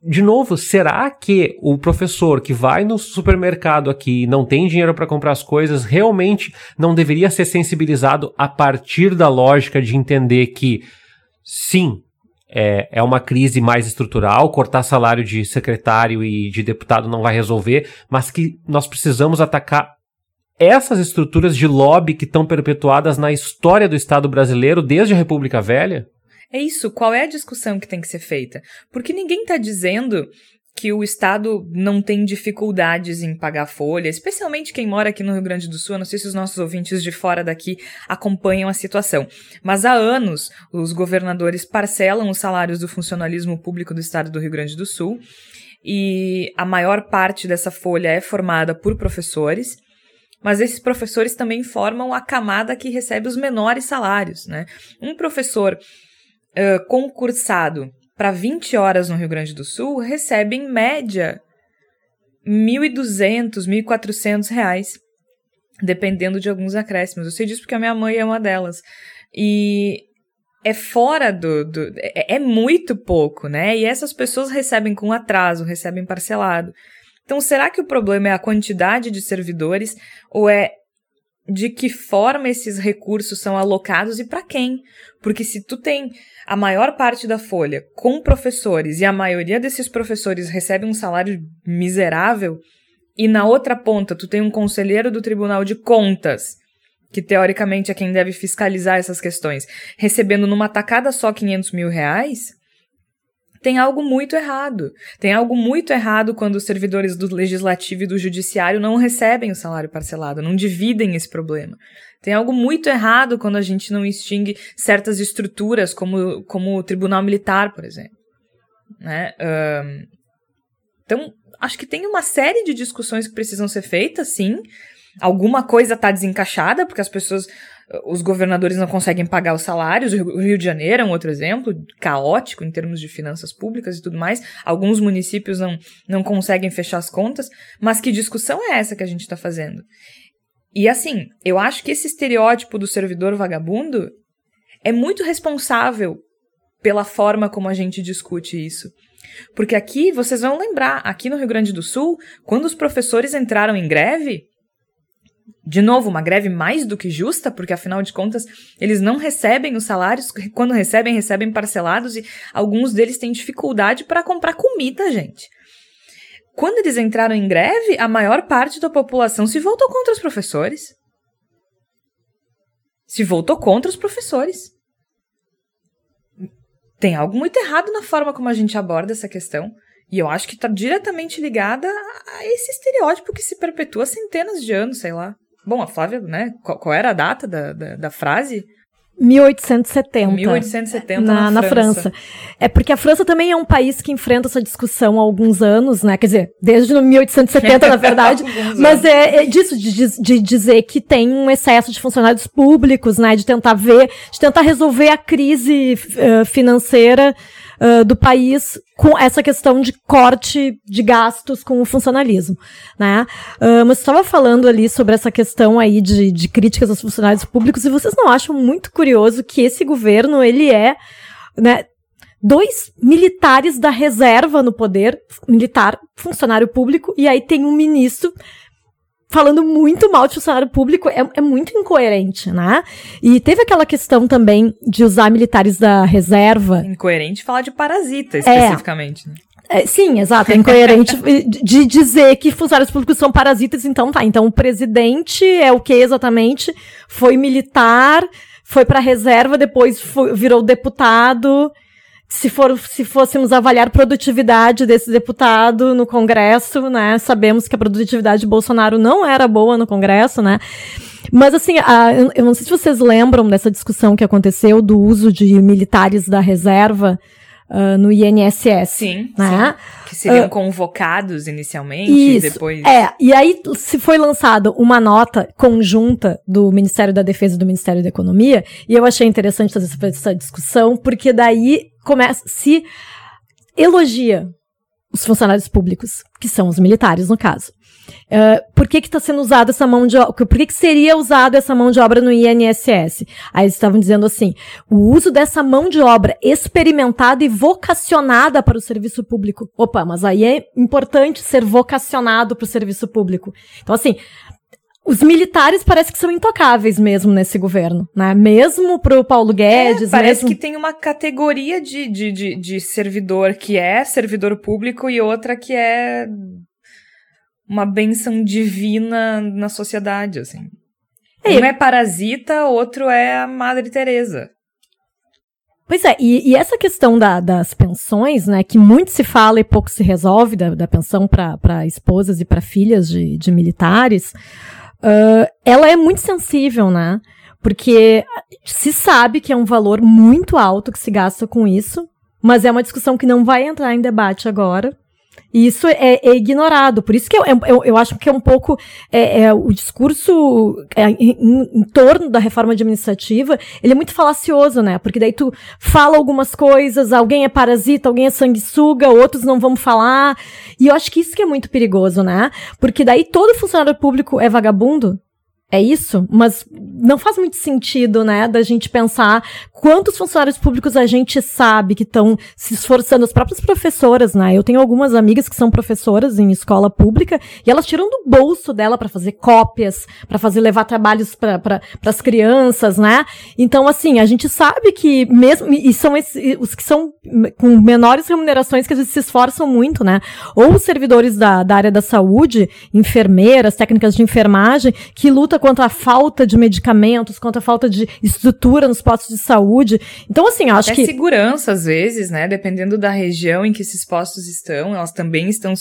de novo, será que o professor que vai no supermercado aqui e não tem dinheiro para comprar as coisas realmente não deveria ser sensibilizado a partir da lógica de entender que, sim, é, é uma crise mais estrutural, cortar salário de secretário e de deputado não vai resolver, mas que nós precisamos atacar essas estruturas de lobby que estão perpetuadas na história do Estado brasileiro desde a República Velha? É isso. Qual é a discussão que tem que ser feita? Porque ninguém está dizendo que o Estado não tem dificuldades em pagar folha, especialmente quem mora aqui no Rio Grande do Sul. Eu não sei se os nossos ouvintes de fora daqui acompanham a situação. Mas há anos, os governadores parcelam os salários do funcionalismo público do Estado do Rio Grande do Sul. E a maior parte dessa folha é formada por professores. Mas esses professores também formam a camada que recebe os menores salários, né? Um professor uh, concursado para 20 horas no Rio Grande do Sul recebe, em média, R$ 1.200, 1.400 reais, dependendo de alguns acréscimos. Eu sei disso porque a minha mãe é uma delas. E é fora do. do é, é muito pouco, né? E essas pessoas recebem com atraso, recebem parcelado. Então, será que o problema é a quantidade de servidores ou é de que forma esses recursos são alocados e para quem? Porque se tu tem a maior parte da folha com professores e a maioria desses professores recebe um salário miserável, e na outra ponta tu tem um conselheiro do Tribunal de Contas, que teoricamente é quem deve fiscalizar essas questões, recebendo numa tacada só 500 mil reais, tem algo muito errado. Tem algo muito errado quando os servidores do legislativo e do judiciário não recebem o salário parcelado, não dividem esse problema. Tem algo muito errado quando a gente não extingue certas estruturas, como, como o tribunal militar, por exemplo. Né? Um, então, acho que tem uma série de discussões que precisam ser feitas, sim. Alguma coisa está desencaixada, porque as pessoas os governadores não conseguem pagar os salários. O Rio de Janeiro é um outro exemplo, caótico em termos de finanças públicas e tudo mais. Alguns municípios não, não conseguem fechar as contas. Mas que discussão é essa que a gente está fazendo? E assim, eu acho que esse estereótipo do servidor vagabundo é muito responsável pela forma como a gente discute isso. Porque aqui, vocês vão lembrar, aqui no Rio Grande do Sul, quando os professores entraram em greve, de novo, uma greve mais do que justa, porque afinal de contas eles não recebem os salários, quando recebem, recebem parcelados e alguns deles têm dificuldade para comprar comida, gente. Quando eles entraram em greve, a maior parte da população se voltou contra os professores. Se voltou contra os professores. Tem algo muito errado na forma como a gente aborda essa questão. E eu acho que está diretamente ligada a esse estereótipo que se perpetua há centenas de anos, sei lá. Bom, a Flávia, né? Qual, qual era a data da, da, da frase? 1870. 1870 na, na, na França. França. É porque a França também é um país que enfrenta essa discussão há alguns anos, né? Quer dizer, desde 1870, na verdade. mas é, é disso, de, de, dizer que tem um excesso de funcionários públicos, né? De tentar ver, de tentar resolver a crise uh, financeira uh, do país com essa questão de corte de gastos com o funcionalismo, né? Uh, mas estava falando ali sobre essa questão aí de, de críticas aos funcionários públicos e vocês não acham muito curioso que esse governo ele é, né? Dois militares da reserva no poder, militar, funcionário público, e aí tem um ministro falando muito mal de funcionário público é, é, muito incoerente, né? E teve aquela questão também de usar militares da reserva. Incoerente falar de parasita, especificamente, é. né? É, sim, exato. É incoerente de dizer que funcionários públicos são parasitas, então tá. Então o presidente é o que exatamente? Foi militar, foi pra reserva, depois foi, virou deputado se, for, se fôssemos avaliar produtividade desse deputado no Congresso, né? Sabemos que a produtividade de Bolsonaro não era boa no Congresso, né? Mas assim, a, eu não sei se vocês lembram dessa discussão que aconteceu do uso de militares da reserva uh, no INSS. Sim, né? Sim. Que seriam uh, convocados inicialmente isso, e depois. É, e aí se foi lançada uma nota conjunta do Ministério da Defesa e do Ministério da Economia, e eu achei interessante fazer essa, essa discussão, porque daí começa se elogia os funcionários públicos, que são os militares, no caso. Uh, por que está sendo usada essa mão de obra? Por que, que seria usada essa mão de obra no INSS? Aí eles estavam dizendo assim: o uso dessa mão de obra experimentada e vocacionada para o serviço público. Opa, mas aí é importante ser vocacionado para o serviço público. Então, assim, os militares parece que são intocáveis mesmo nesse governo, né? Mesmo pro Paulo Guedes. É, parece mesmo... que tem uma categoria de, de, de, de servidor que é servidor público e outra que é uma benção divina na sociedade, assim. É. Um é parasita, outro é a Madre Teresa. Pois é, e, e essa questão da, das pensões, né, que muito se fala e pouco se resolve, da, da pensão para esposas e para filhas de, de militares, uh, ela é muito sensível, né? Porque se sabe que é um valor muito alto que se gasta com isso, mas é uma discussão que não vai entrar em debate agora. E isso é, é, ignorado. Por isso que eu, eu, eu acho que é um pouco é, é o discurso é, em, em, torno da reforma administrativa, ele é muito falacioso, né? Porque daí tu fala algumas coisas, alguém é parasita, alguém é sanguessuga, outros não vão falar. E eu acho que isso que é muito perigoso, né? Porque daí todo funcionário público é vagabundo, é isso, mas não faz muito sentido, né, da gente pensar quantos funcionários públicos a gente sabe que estão se esforçando, as próprias professoras, né? Eu tenho algumas amigas que são professoras em escola pública e elas tiram do bolso dela para fazer cópias, para fazer levar trabalhos para pra, as crianças, né? Então, assim, a gente sabe que mesmo e são os que são com menores remunerações que às vezes se esforçam muito, né? Ou os servidores da, da área da saúde, enfermeiras, técnicas de enfermagem, que lutam contra a falta de medicamentos, contra a falta de estrutura nos postos de saúde. Então, assim, acho Até que. segurança, às vezes, né? Dependendo da região em que esses postos estão, elas também estão,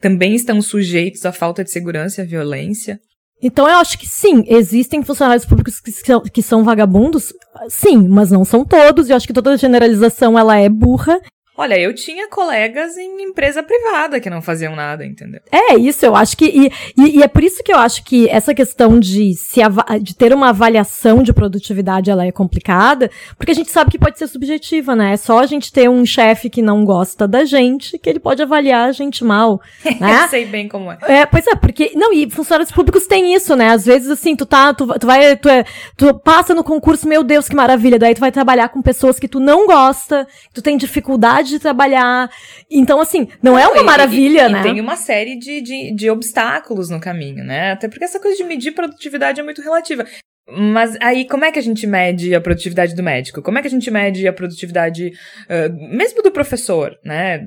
também estão sujeitos à falta de segurança e à violência. Então eu acho que sim, existem funcionários públicos que são, que são vagabundos, sim, mas não são todos, e eu acho que toda generalização ela é burra, Olha, eu tinha colegas em empresa privada que não faziam nada, entendeu? É, isso, eu acho que. E, e, e é por isso que eu acho que essa questão de, se de ter uma avaliação de produtividade ela é complicada, porque a gente sabe que pode ser subjetiva, né? É só a gente ter um chefe que não gosta da gente, que ele pode avaliar a gente mal. Né? eu sei bem como é. É, pois é, porque. Não, e funcionários públicos têm isso, né? Às vezes, assim, tu tá. Tu, tu vai. Tu, é, tu passa no concurso, meu Deus, que maravilha. Daí tu vai trabalhar com pessoas que tu não gosta, que tu tem dificuldade de trabalhar. Então, assim, não, não é uma maravilha, e, né? E tem uma série de, de, de obstáculos no caminho, né? Até porque essa coisa de medir produtividade é muito relativa. Mas aí, como é que a gente mede a produtividade do médico? Como é que a gente mede a produtividade, uh, mesmo do professor, né?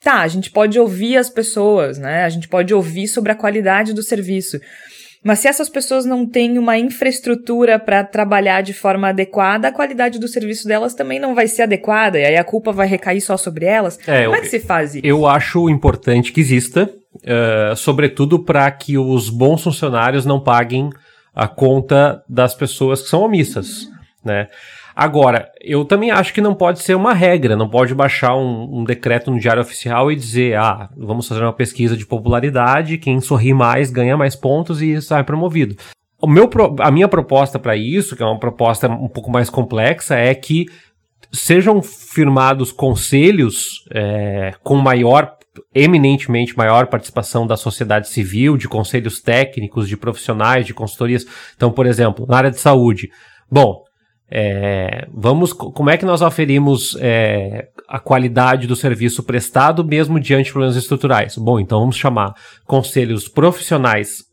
Tá, a gente pode ouvir as pessoas, né? A gente pode ouvir sobre a qualidade do serviço. Mas se essas pessoas não têm uma infraestrutura para trabalhar de forma adequada, a qualidade do serviço delas também não vai ser adequada, e aí a culpa vai recair só sobre elas. É, Como é que se faz isso? Eu acho importante que exista, uh, sobretudo para que os bons funcionários não paguem a conta das pessoas que são omissas, né? Agora, eu também acho que não pode ser uma regra, não pode baixar um, um, decreto no Diário Oficial e dizer, ah, vamos fazer uma pesquisa de popularidade, quem sorri mais ganha mais pontos e sai promovido. O meu, a minha proposta para isso, que é uma proposta um pouco mais complexa, é que sejam firmados conselhos é, com maior, eminentemente maior participação da sociedade civil, de conselhos técnicos, de profissionais, de consultorias. Então, por exemplo, na área de saúde, bom, é, vamos, como é que nós aferimos é, a qualidade do serviço prestado mesmo diante de problemas estruturais? Bom, então vamos chamar conselhos profissionais,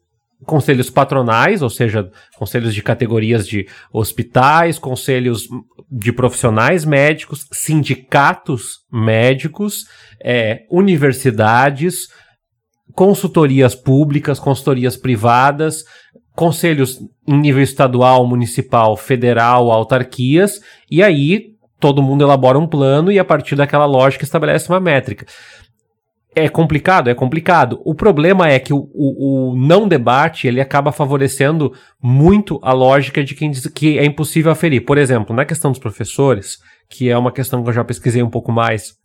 conselhos patronais, ou seja, conselhos de categorias de hospitais, conselhos de profissionais médicos, sindicatos médicos, é, universidades, consultorias públicas, consultorias privadas, conselhos em nível estadual, municipal, federal, autarquias, e aí todo mundo elabora um plano e a partir daquela lógica estabelece uma métrica. É complicado? É complicado. O problema é que o, o, o, não debate ele acaba favorecendo muito a lógica de quem diz que é impossível aferir. Por exemplo, na questão dos professores, que é uma questão que eu já pesquisei um pouco mais,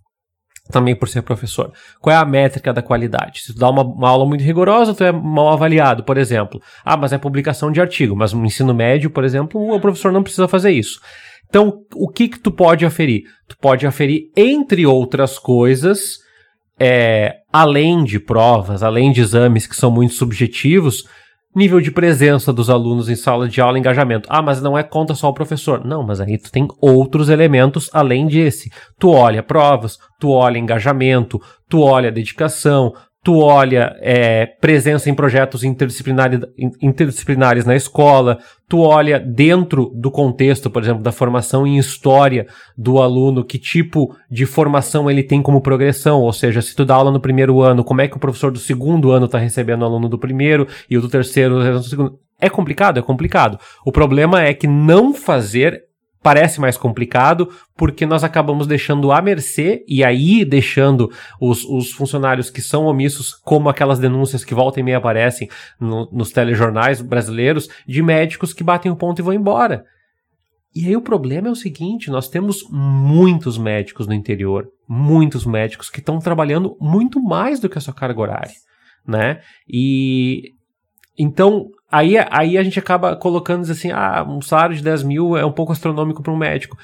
também por ser professor. Qual é a métrica da qualidade? Se tu dá uma, uma, aula muito rigorosa, tu é mal avaliado, por exemplo. Ah, mas é publicação de artigo, mas no ensino médio, por exemplo, o professor não precisa fazer isso. Então, o que que tu pode aferir? Tu pode aferir, entre outras coisas, é, além de provas, além de exames que são muito subjetivos, Nível de presença dos alunos em sala de aula, engajamento. Ah, mas não é conta só o professor. Não, mas aí tu tem outros elementos além desse. Tu olha provas, tu olha engajamento, tu olha dedicação, tu olha é, presença em projetos interdisciplinares, na escola, tu olha dentro do contexto, por exemplo, da formação em história do aluno, que tipo de formação ele tem como progressão, ou seja, se tu dá aula no primeiro ano, como é que o professor do segundo ano está recebendo o aluno do primeiro e o do terceiro, do segundo. É complicado? É complicado. O problema é que não fazer parece mais complicado, porque nós acabamos deixando à mercê, e aí deixando os, os funcionários que são omissos, como aquelas denúncias que volta e meia aparecem no, nos telejornais brasileiros, de médicos que batem o ponto e vão embora. E aí o problema é o seguinte, nós temos muitos médicos no interior, muitos médicos que estão trabalhando muito mais do que a sua carga horária, né? E então aí, aí a gente acaba colocando assim, ah, um salário de 10 mil é um pouco astronômico para um médico.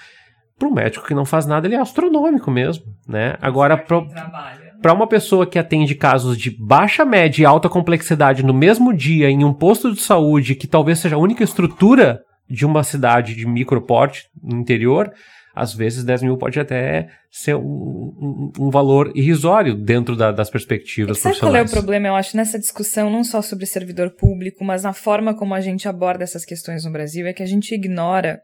Para um médico que não faz nada, ele é astronômico mesmo, né? Agora, para uma pessoa que atende casos de baixa, média e alta complexidade no mesmo dia em um posto de saúde que talvez seja a única estrutura de uma cidade de microporte no interior, às vezes 10 mil pode até ser um, um, um valor irrisório dentro da, das perspectivas e sabe qual é o problema, eu acho, nessa discussão, não só sobre servidor público, mas na forma como a gente aborda essas questões no Brasil, é que a gente ignora.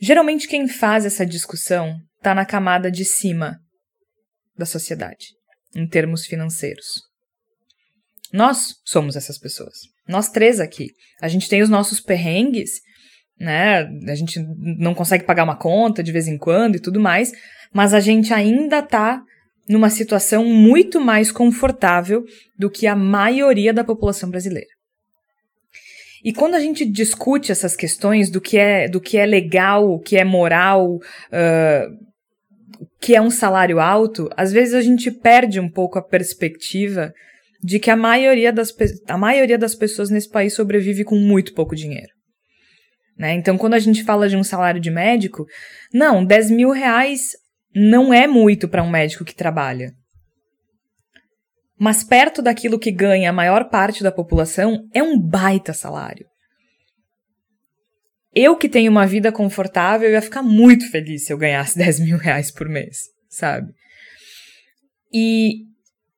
Geralmente, quem faz essa discussão está na camada de cima da sociedade, em termos financeiros. Nós somos essas pessoas. Nós três aqui. A gente tem os nossos perrengues, né? A gente não consegue pagar uma conta de vez em quando e tudo mais, mas a gente ainda tá numa situação muito mais confortável do que a maioria da população brasileira. E quando a gente discute essas questões do que é, do que é legal, o que é moral, uh, que é um salário alto, às vezes a gente perde um pouco a perspectiva de que a maioria das, a maioria das pessoas nesse país sobrevive com muito pouco dinheiro. Né? Então, quando a gente fala de um salário de médico, não, 10 mil reais não é muito para um médico que trabalha. Mas perto daquilo que ganha a maior parte da população, é um baita salário. Eu que tenho uma vida confortável, ia ficar muito feliz se eu ganhasse 10 mil reais por mês, sabe? E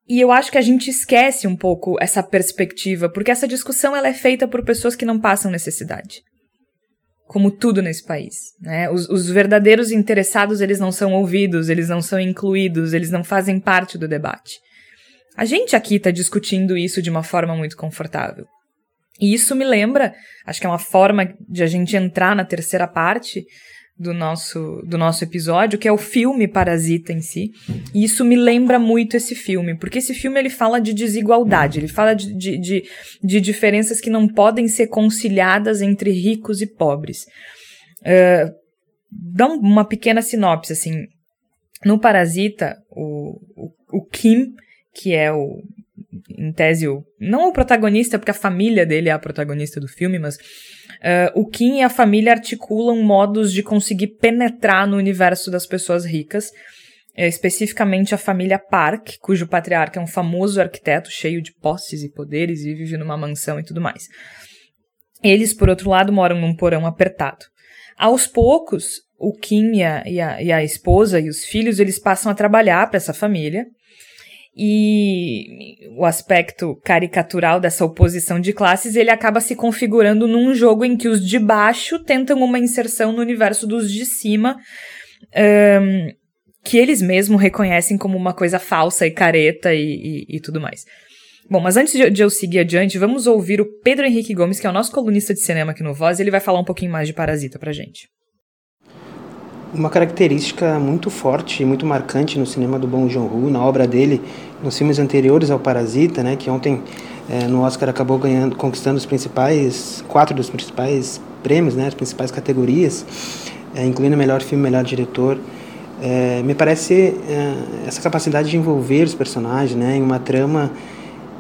e eu acho que a gente esquece um pouco essa perspectiva, porque essa discussão ela é feita por pessoas que não passam necessidade. Como tudo nesse país. Né? Os, os verdadeiros interessados, eles não são ouvidos, eles não são incluídos, eles não fazem parte do debate. A gente aqui está discutindo isso de uma forma muito confortável. E isso me lembra, acho que é uma forma de a gente entrar na terceira parte, do nosso, do nosso episódio, que é o filme Parasita em si. E isso me lembra muito esse filme, porque esse filme ele fala de desigualdade, ele fala de, de, de, de diferenças que não podem ser conciliadas entre ricos e pobres. Uh, dá uma pequena sinopse, assim. No Parasita, o, o, o Kim, que é o, em tese, o, não o protagonista, porque a família dele é a protagonista do filme, mas Uh, o Kim e a família articulam modos de conseguir penetrar no universo das pessoas ricas, é, especificamente a família Park, cujo patriarca é um famoso arquiteto cheio de posses e poderes e vive numa mansão e tudo mais. Eles, por outro lado, moram num porão apertado. Aos poucos, o Kim e a, e a, e a esposa e os filhos eles passam a trabalhar para essa família e o aspecto caricatural dessa oposição de classes, ele acaba se configurando num jogo em que os de baixo tentam uma inserção no universo dos de cima, um, que eles mesmos reconhecem como uma coisa falsa e careta e, e, e tudo mais. Bom, mas antes de, eu seguir adiante, vamos ouvir o Pedro Henrique Gomes, que é o nosso colunista de cinema aqui no Voz, e ele vai falar um pouquinho mais de Parasita pra gente. Uma característica muito forte e muito marcante no cinema do Bong Joon-ho, na obra dele, nos filmes anteriores ao Parasita, né, que ontem é, no Oscar acabou ganhando, conquistando os principais, quatro dos principais prêmios, né, as principais categorias, é, incluindo melhor filme, melhor diretor. É, me parece essa capacidade de envolver os personagens, né, em uma trama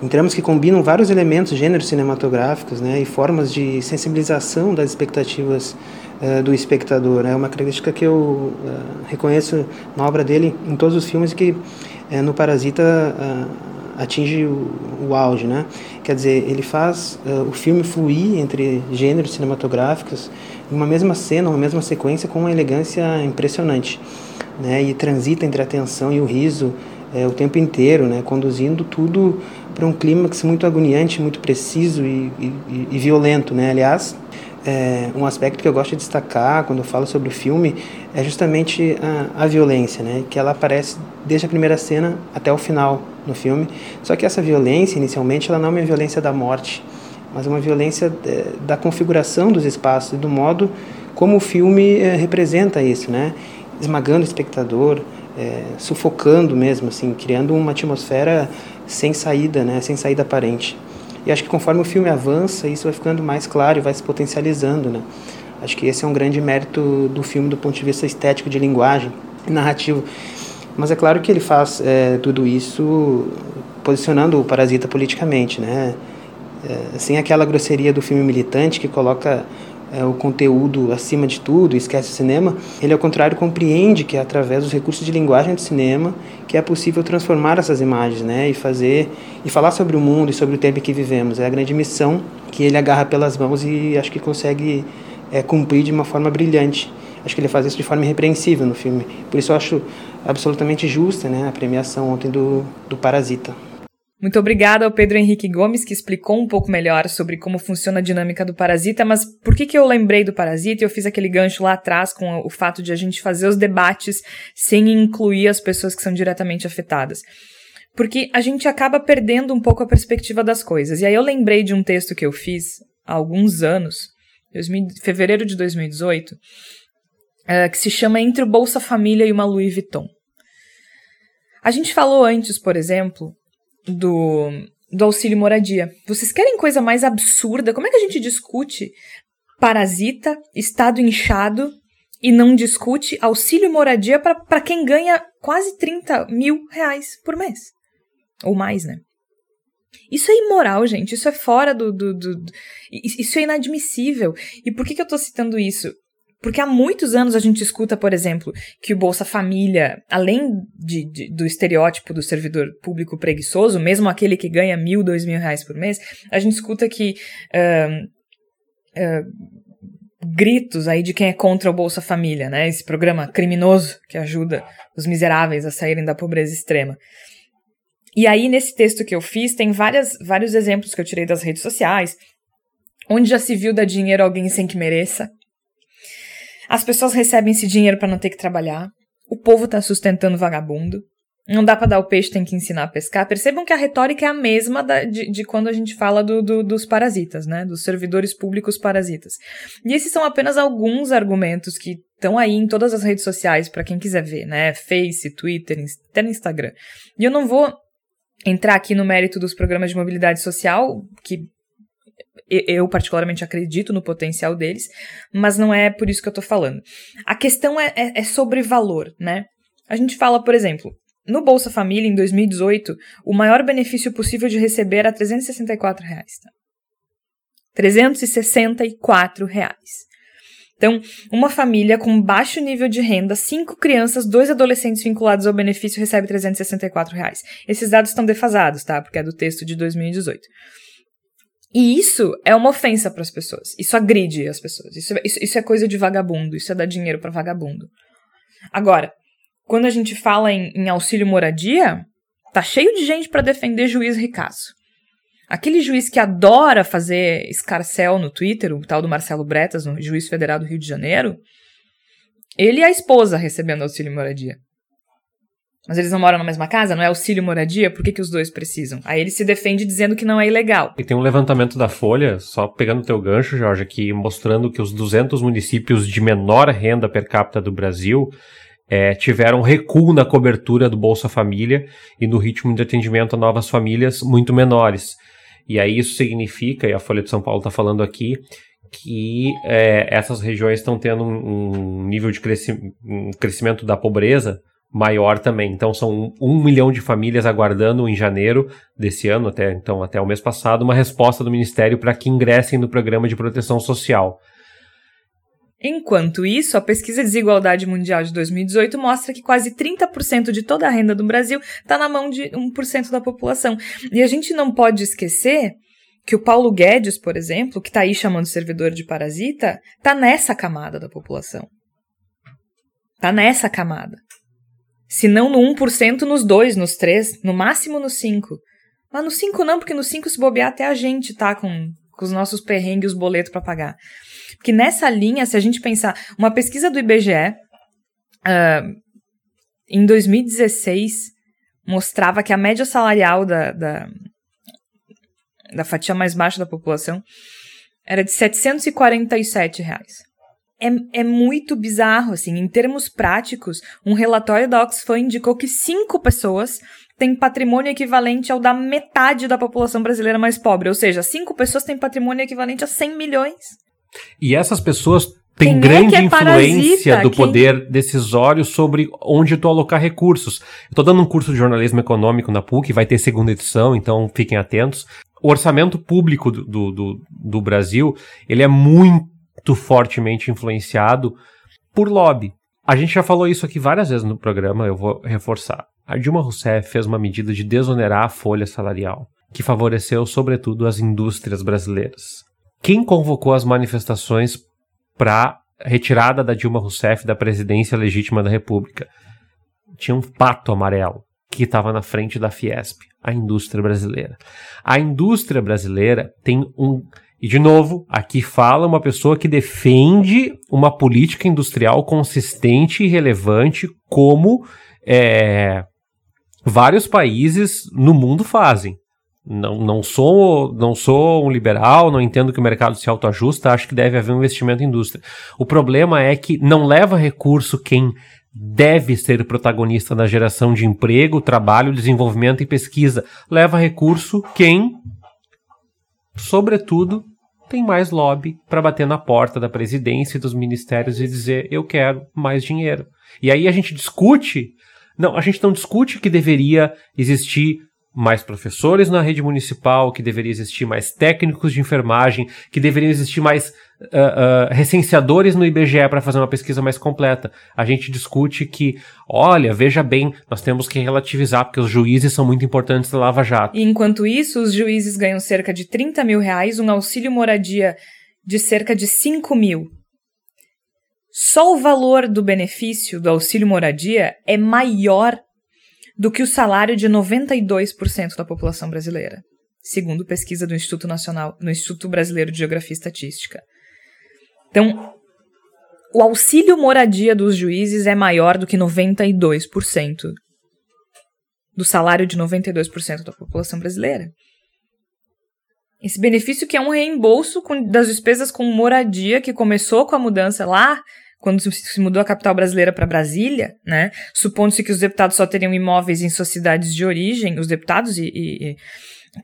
em tramas que combinam vários elementos, gêneros cinematográficos, né, e formas de sensibilização das expectativas uh, do espectador. É uma característica que eu uh, reconheço na obra dele em todos os filmes que uh, no Parasita atinge o, o, auge, né? Quer dizer, ele faz o filme fluir entre gêneros cinematográficos em uma mesma cena, uma mesma sequência com uma elegância impressionante, né? E transita entre a tensão e o riso o tempo inteiro, né? Conduzindo tudo para um clímax muito agoniante, muito preciso e, e, e violento, né? Aliás, é, um aspecto que eu gosto de destacar quando eu falo sobre o filme é justamente a, a, violência, né? Que ela aparece desde a primeira cena até o final no filme. Só que essa violência, inicialmente, ela não é uma violência da morte, mas uma violência é, da configuração dos espaços e do modo como o filme é, representa isso, né? Esmagando o espectador, é, sufocando mesmo, assim, criando uma atmosfera sem saída, né? Sem saída aparente. E acho que conforme o filme avança, isso vai ficando mais claro e vai se potencializando, né? Acho que esse é um grande mérito do filme do ponto de vista estético, de linguagem, narrativo. Mas é claro que ele faz é, tudo isso posicionando o Parasita politicamente, né? É, sem aquela grosseria do filme militante que coloca é, o conteúdo acima de tudo, esquece o cinema, ele ao contrário compreende que é através dos recursos de linguagem do cinema que é possível transformar essas imagens, né, e fazer e falar sobre o mundo e sobre o tempo em que vivemos. É a grande missão que ele agarra pelas mãos e acho que consegue é, cumprir de uma forma brilhante. Acho que ele faz isso de forma irrepreensível no filme. Por isso eu acho absolutamente justa, né, a premiação ontem do, do Parasita. Muito obrigada ao Pedro Henrique Gomes, que explicou um pouco melhor sobre como funciona a dinâmica do parasita, mas por que, que eu lembrei do parasita e eu fiz aquele gancho lá atrás com o fato de a gente fazer os debates sem incluir as pessoas que são diretamente afetadas? Porque a gente acaba perdendo um pouco a perspectiva das coisas. E aí eu lembrei de um texto que eu fiz há alguns anos, 2000, fevereiro de 2018, uh, eh, que se chama Entre o Bolsa Família e uma Louis Vuitton. A gente falou antes, por exemplo, do, do auxílio moradia. Vocês querem coisa mais absurda? Como é que a gente discute parasita, estado inchado e não discute auxílio moradia para quem ganha quase 30 mil reais por mês? Ou mais, né? Isso é imoral, gente. Isso é fora do, do, do, do. Isso é inadmissível. E por que, que eu tô citando isso? Porque há muitos anos a gente escuta, por exemplo, que o Bolsa Família, além de, de, do estereótipo do servidor público preguiçoso, mesmo aquele que ganha mil, dois mil reais por mês, a gente escuta que uh, uh, gritos aí de quem é contra o Bolsa Família, né? Esse programa criminoso que ajuda os miseráveis a saírem da pobreza extrema. E aí, nesse texto que eu fiz, tem várias, vários exemplos que eu tirei das redes sociais, onde já se viu dar dinheiro a alguém sem que mereça, as pessoas recebem esse dinheiro para não ter que trabalhar. O povo tá sustentando vagabundo. Não dá para dar o peixe, tem que ensinar a pescar. Percebam que a retórica é a mesma da, de, de, quando a gente fala do, do, dos parasitas, né? Dos servidores públicos parasitas. E esses são apenas alguns argumentos que estão aí em todas as redes sociais para quem quiser ver, né? Face, Twitter, até no Instagram. E eu não vou entrar aqui no mérito dos programas de mobilidade social, que eu particularmente acredito no potencial deles, mas não é por isso que eu tô falando. A questão é, é, é sobre valor, né? A gente fala, por exemplo, no Bolsa Família, em 2018, o maior benefício possível de receber era 364 reais. Tá? 364 reais. Então, uma família com baixo nível de renda, cinco crianças, dois adolescentes vinculados ao benefício recebe 364 reais. Esses dados estão defasados, tá? Porque é do texto de 2018. E isso é uma ofensa para as pessoas. Isso agride as pessoas. Isso, isso, isso, é coisa de vagabundo. Isso é dar dinheiro para vagabundo. Agora, quando a gente fala em, em auxílio moradia, tá cheio de gente para defender juiz ricaço. Aquele juiz que adora fazer escarcel no Twitter, o tal do Marcelo Bretas, no juiz federal do Rio de Janeiro, ele e a esposa recebendo auxílio moradia. Mas eles não moram na mesma casa? Não é auxílio moradia? Por que, que os dois precisam? Aí ele se defende dizendo que não é ilegal. E tem um levantamento da Folha, só pegando o teu gancho, Jorge, aqui mostrando que os 200 municípios de menor renda per capita do Brasil é, tiveram recuo na cobertura do Bolsa Família e no ritmo de atendimento a novas famílias muito menores. E aí isso significa, e a Folha de São Paulo está falando aqui, que é, essas regiões estão tendo um, um nível de um crescimento da pobreza maior também. Então são um milhão de famílias aguardando em janeiro desse ano, até então até o mês passado, uma resposta do Ministério para que ingressem no programa de proteção social. Enquanto isso, a pesquisa Desigualdade Mundial de 2018 mostra que quase 30% de toda a renda do Brasil está na mão de 1% da população. E a gente não pode esquecer que o Paulo Guedes, por exemplo, que está aí chamando o servidor de parasita, está nessa camada da população. Está nessa camada. Se não no 1%, nos 2, nos 3, no máximo no 5. Mas no 5 não, porque no 5 se bobear até a gente tá com, com os nossos perrengues os boletos para pagar. Porque nessa linha, se a gente pensar, uma pesquisa do IBGE uh, em 2016 mostrava que a média salarial da, da, da fatia mais baixa da população era de 747 reais. É, é muito bizarro, assim. Em termos práticos, um relatório da Oxfam indicou que cinco pessoas têm patrimônio equivalente ao da metade da população brasileira mais pobre. Ou seja, cinco pessoas têm patrimônio equivalente a 100 milhões. E essas pessoas têm Quem é grande que é influência do Quem- poder decisório sobre onde tu alocar recursos. Eu tô dando um curso de jornalismo econômico na PUC, vai ter segunda edição, então fiquem atentos. O orçamento público do, do, do, do Brasil, ele é muito fortemente influenciado por lobby. A gente já falou isso aqui várias vezes no programa, eu vou reforçar. A Dilma Rousseff fez uma medida de desonerar a folha salarial, que favoreceu, sobretudo, as indústrias brasileiras. Quem convocou as manifestações para retirada da Dilma Rousseff da presidência legítima da República? Tinha um pato amarelo que estava na frente da Fiesp, a indústria brasileira. A indústria brasileira tem um. E, de novo, aqui fala uma pessoa que defende uma política industrial consistente e relevante, como é, vários países no mundo fazem. Não, não, sou, não sou um liberal, não entendo que o mercado se autoajusta, acho que deve haver um investimento em indústria. O problema é que não leva recurso quem deve ser protagonista na geração de emprego, trabalho, desenvolvimento e pesquisa. Leva recurso quem, sobretudo, tem mais lobby para bater na porta da presidência e dos ministérios e dizer eu quero mais dinheiro. E aí a gente discute, não, a gente não discute que deveria existir mais professores na rede municipal, que deveria existir mais técnicos de enfermagem, que deveriam existir mais uh, uh, recenseadores no IBGE para fazer uma pesquisa mais completa. A gente discute que, olha, veja bem, nós temos que relativizar, porque os juízes são muito importantes da Lava Jato. E enquanto isso, os juízes ganham cerca de 30 mil reais, um auxílio moradia de cerca de 5 mil. Só o valor do benefício do auxílio moradia é maior do que o salário de 92% da população brasileira, segundo pesquisa do Instituto Nacional, no Instituto Brasileiro de Geografia e Estatística. Então, o auxílio moradia dos juízes é maior do que 92% do salário de 92% da população brasileira. Esse benefício que é um reembolso com, das despesas com moradia que começou com a mudança lá quando se mudou a capital brasileira para Brasília, né? Supondo-se que os deputados só teriam imóveis em suas cidades de origem, os deputados, e, e, e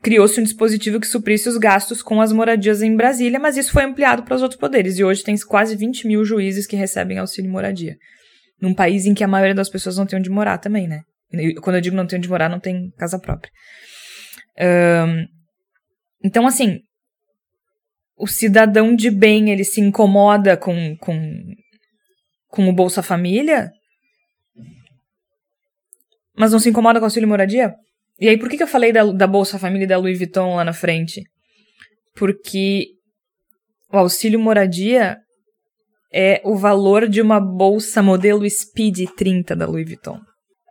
criou-se um dispositivo que suprisse os gastos com as moradias em Brasília, mas isso foi ampliado para os outros poderes, e hoje tem quase 20 mil juízes que recebem auxílio moradia. Num país em que a maioria das pessoas não tem onde morar também, né? Quando eu digo não tem onde morar, não tem casa própria. Um, então, assim, o cidadão de bem, ele se incomoda com, com com o Bolsa Família, mas não se incomoda com o auxílio moradia? E aí, por que, que eu falei da, da Bolsa Família e da Louis Vuitton lá na frente? Porque o auxílio moradia é o valor de uma bolsa modelo Speed 30 da Louis Vuitton.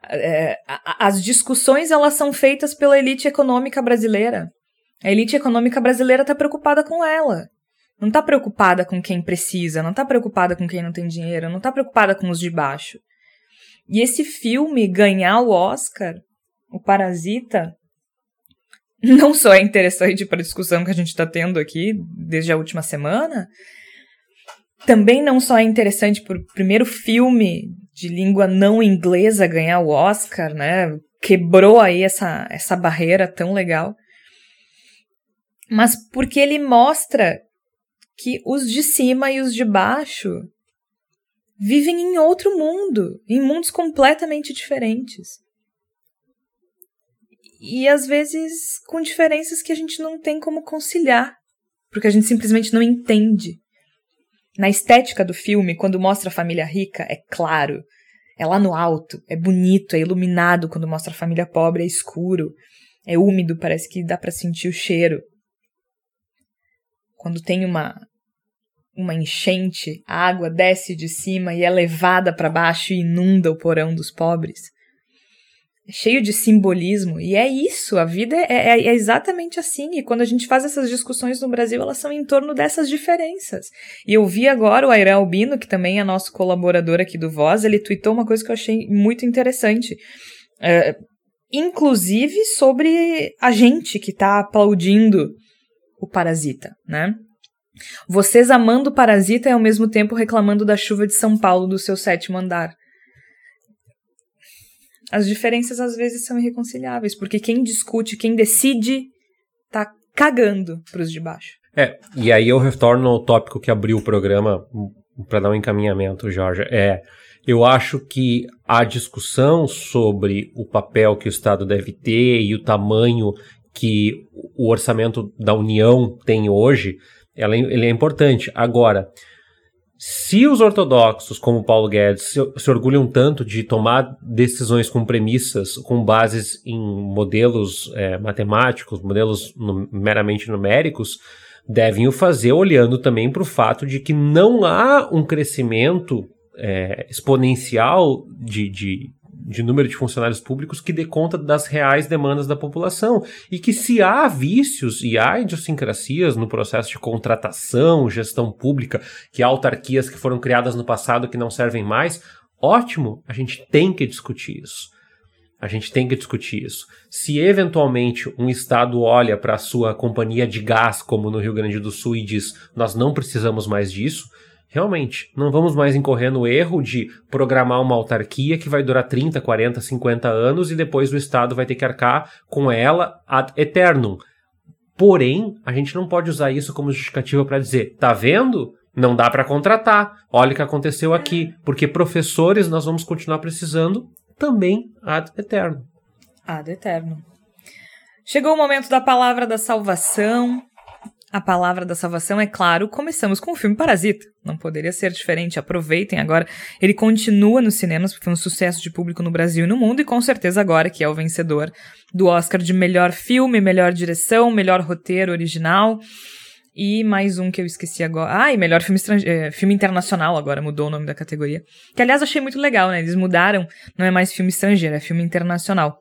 É, as discussões elas são feitas pela elite econômica brasileira. A elite econômica brasileira está preocupada com ela. Não tá preocupada com quem precisa, não tá preocupada com quem não tem dinheiro, não tá preocupada com os de baixo. E esse filme ganhar o Oscar, o Parasita, não só é interessante para a discussão que a gente está tendo aqui desde a última semana, também não só é interessante para o primeiro filme de língua não inglesa ganhar o Oscar, né? Quebrou aí essa, essa barreira tão legal. Mas porque ele mostra que os de cima e os de baixo vivem em outro mundo, em mundos completamente diferentes. E às vezes com diferenças que a gente não tem como conciliar, porque a gente simplesmente não entende. Na estética do filme, quando mostra a família rica, é claro, é lá no alto, é bonito, é iluminado, quando mostra a família pobre, é escuro, é úmido, parece que dá para sentir o cheiro. Quando tem uma uma enchente, a água desce de cima e é levada para baixo e inunda o porão dos pobres. Cheio de simbolismo, e é isso, a vida é, é, é, exatamente assim. E quando a gente faz essas discussões no Brasil, elas são em torno dessas diferenças. E eu vi agora o Airan Albino, que também é nosso colaborador aqui do Voz, ele tweetou uma coisa que eu achei muito interessante. É, inclusive sobre a gente que está aplaudindo o parasita, né? Vocês amando Parasita e ao mesmo tempo reclamando da chuva de São Paulo do seu sétimo andar. As diferenças às vezes são irreconciliáveis, porque quem discute, quem decide, tá cagando pros de baixo. É, e aí eu retorno ao tópico que abriu o programa para dar um encaminhamento, Jorge. É, eu acho que a discussão sobre o papel que o Estado deve ter e o tamanho que o orçamento da União tem hoje, ela, ele é importante. Agora, se os ortodoxos, como Paulo Guedes, se, se, orgulham tanto de tomar decisões com premissas, com bases em modelos é, matemáticos, modelos no, meramente numéricos, devem o fazer olhando também para o fato de que não há um crescimento é, exponencial de, de, de número de funcionários públicos que dê conta das reais demandas da população. E que se há vícios e há idiosincrasias no processo de contratação, gestão pública, que há autarquias que foram criadas no passado que não servem mais, ótimo, a gente tem que discutir isso. A gente tem que discutir isso. Se eventualmente um estado olha para a sua companhia de gás, como no Rio Grande do Sul, e diz: nós não precisamos mais disso, realmente, não vamos mais incorrer no erro de programar uma autarquia que vai durar 30, 40, 50 anos e depois o estado vai ter que arcar com ela ad eternum. Porém, a gente não pode usar isso como justificativa para dizer: tá vendo? Não dá para contratar. Olha o que aconteceu aqui. Porque professores nós vamos continuar precisando também ad eterno. Ad eterno. Chegou o momento da palavra da salvação. A palavra da salvação, é claro, começamos com o filme Parasita. Não poderia ser diferente. Aproveitem agora. Ele continua nos cinemas, porque foi um sucesso de público no Brasil e no mundo, e com certeza agora que é o vencedor do Oscar de melhor filme, melhor direção, melhor roteiro original. E mais um que eu esqueci agora. Ah, e melhor filme, é, filme internacional agora, mudou o nome da categoria. Que, aliás, achei muito legal, né? Eles mudaram, não é mais filme estrangeiro, é filme internacional.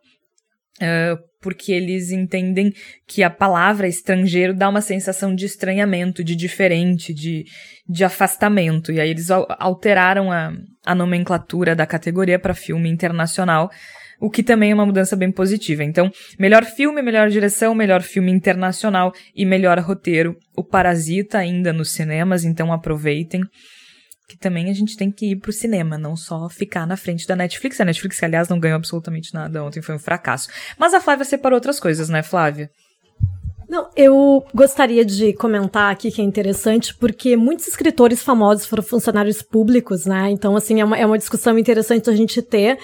Uh, porque eles entendem que a palavra estrangeiro dá uma sensação de estranhamento, de diferente, de, de afastamento. E aí eles alteraram a, a nomenclatura da categoria para filme internacional o que também é uma mudança bem positiva. Então, melhor filme, melhor direção, melhor filme internacional e melhor roteiro. O Parasita ainda nos cinemas, então aproveitem. Que também a gente tem que ir pro cinema, não só ficar na frente da Netflix. A Netflix, aliás, não ganhou absolutamente nada ontem, foi um fracasso. Mas a Flávia separou outras coisas, né, Flávia? Não, eu gostaria de comentar aqui que é interessante, porque muitos escritores famosos foram funcionários públicos, né? Então, assim, é uma, é uma discussão interessante a gente ter,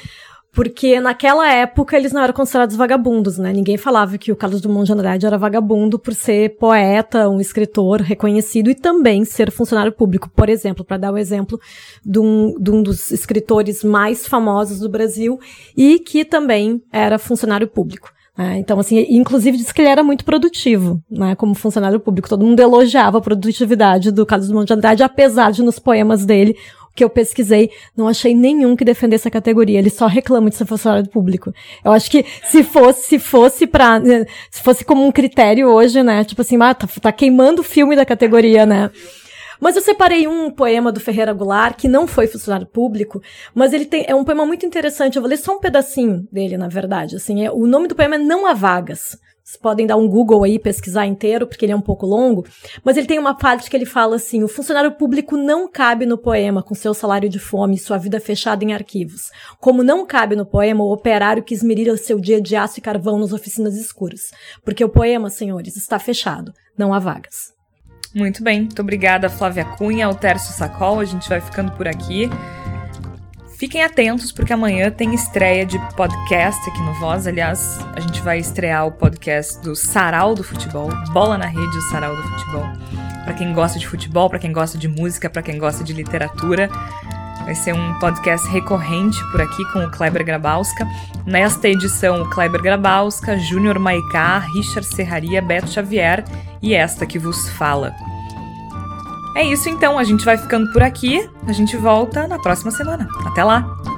porque naquela época eles não eram considerados vagabundos, né? Ninguém falava que o Carlos Drummond de Andrade era vagabundo por ser poeta, um escritor reconhecido e também ser funcionário público. Por exemplo, para dar o exemplo de um, de um dos escritores mais famosos do Brasil e que também era funcionário público. É, então, assim, inclusive disse que ele era muito produtivo, né, como funcionário público. Todo mundo elogiava a produtividade do Carlos Drummond de Andrade, apesar de nos poemas dele que eu pesquisei, não achei nenhum que defendesse a categoria. Ele só reclama de ser funcionário público. Eu acho que se fosse, se fosse para, se fosse como um critério hoje, né? Tipo assim, ah, tá, tá queimando o filme da categoria, né? Mas eu separei um poema do Ferreira Goulart, que não foi funcionário público, mas ele tem, é um poema muito interessante. Eu vou ler só um pedacinho dele, na verdade. Assim, é, o nome do poema é Não Há Vagas. Vocês podem dar um Google aí, pesquisar inteiro, porque ele é um pouco longo. Mas ele tem uma parte que ele fala assim: o funcionário público não cabe no poema com seu salário de fome e sua vida fechada em arquivos. Como não cabe no poema o operário que esmerira seu dia de aço e carvão nas oficinas escuras. Porque o poema, senhores, está fechado. Não há vagas. Muito bem. Muito obrigada, Flávia Cunha, ao Tércio Sacol. A gente vai ficando por aqui. Fiquem atentos, porque amanhã tem estreia de podcast aqui no Voz. Aliás, a gente vai estrear o podcast do Sarau do Futebol, Bola na Rede, o Sarau do Futebol. Para quem gosta de futebol, para quem gosta de música, para quem gosta de literatura. Vai ser um podcast recorrente por aqui com o Kleber Grabowska. Nesta edição, o Kleber Grabowska, Júnior Maicá, Richard Serraria, Beto Xavier e esta que vos fala. É isso então, a gente vai ficando por aqui. A gente volta na próxima semana. Até lá!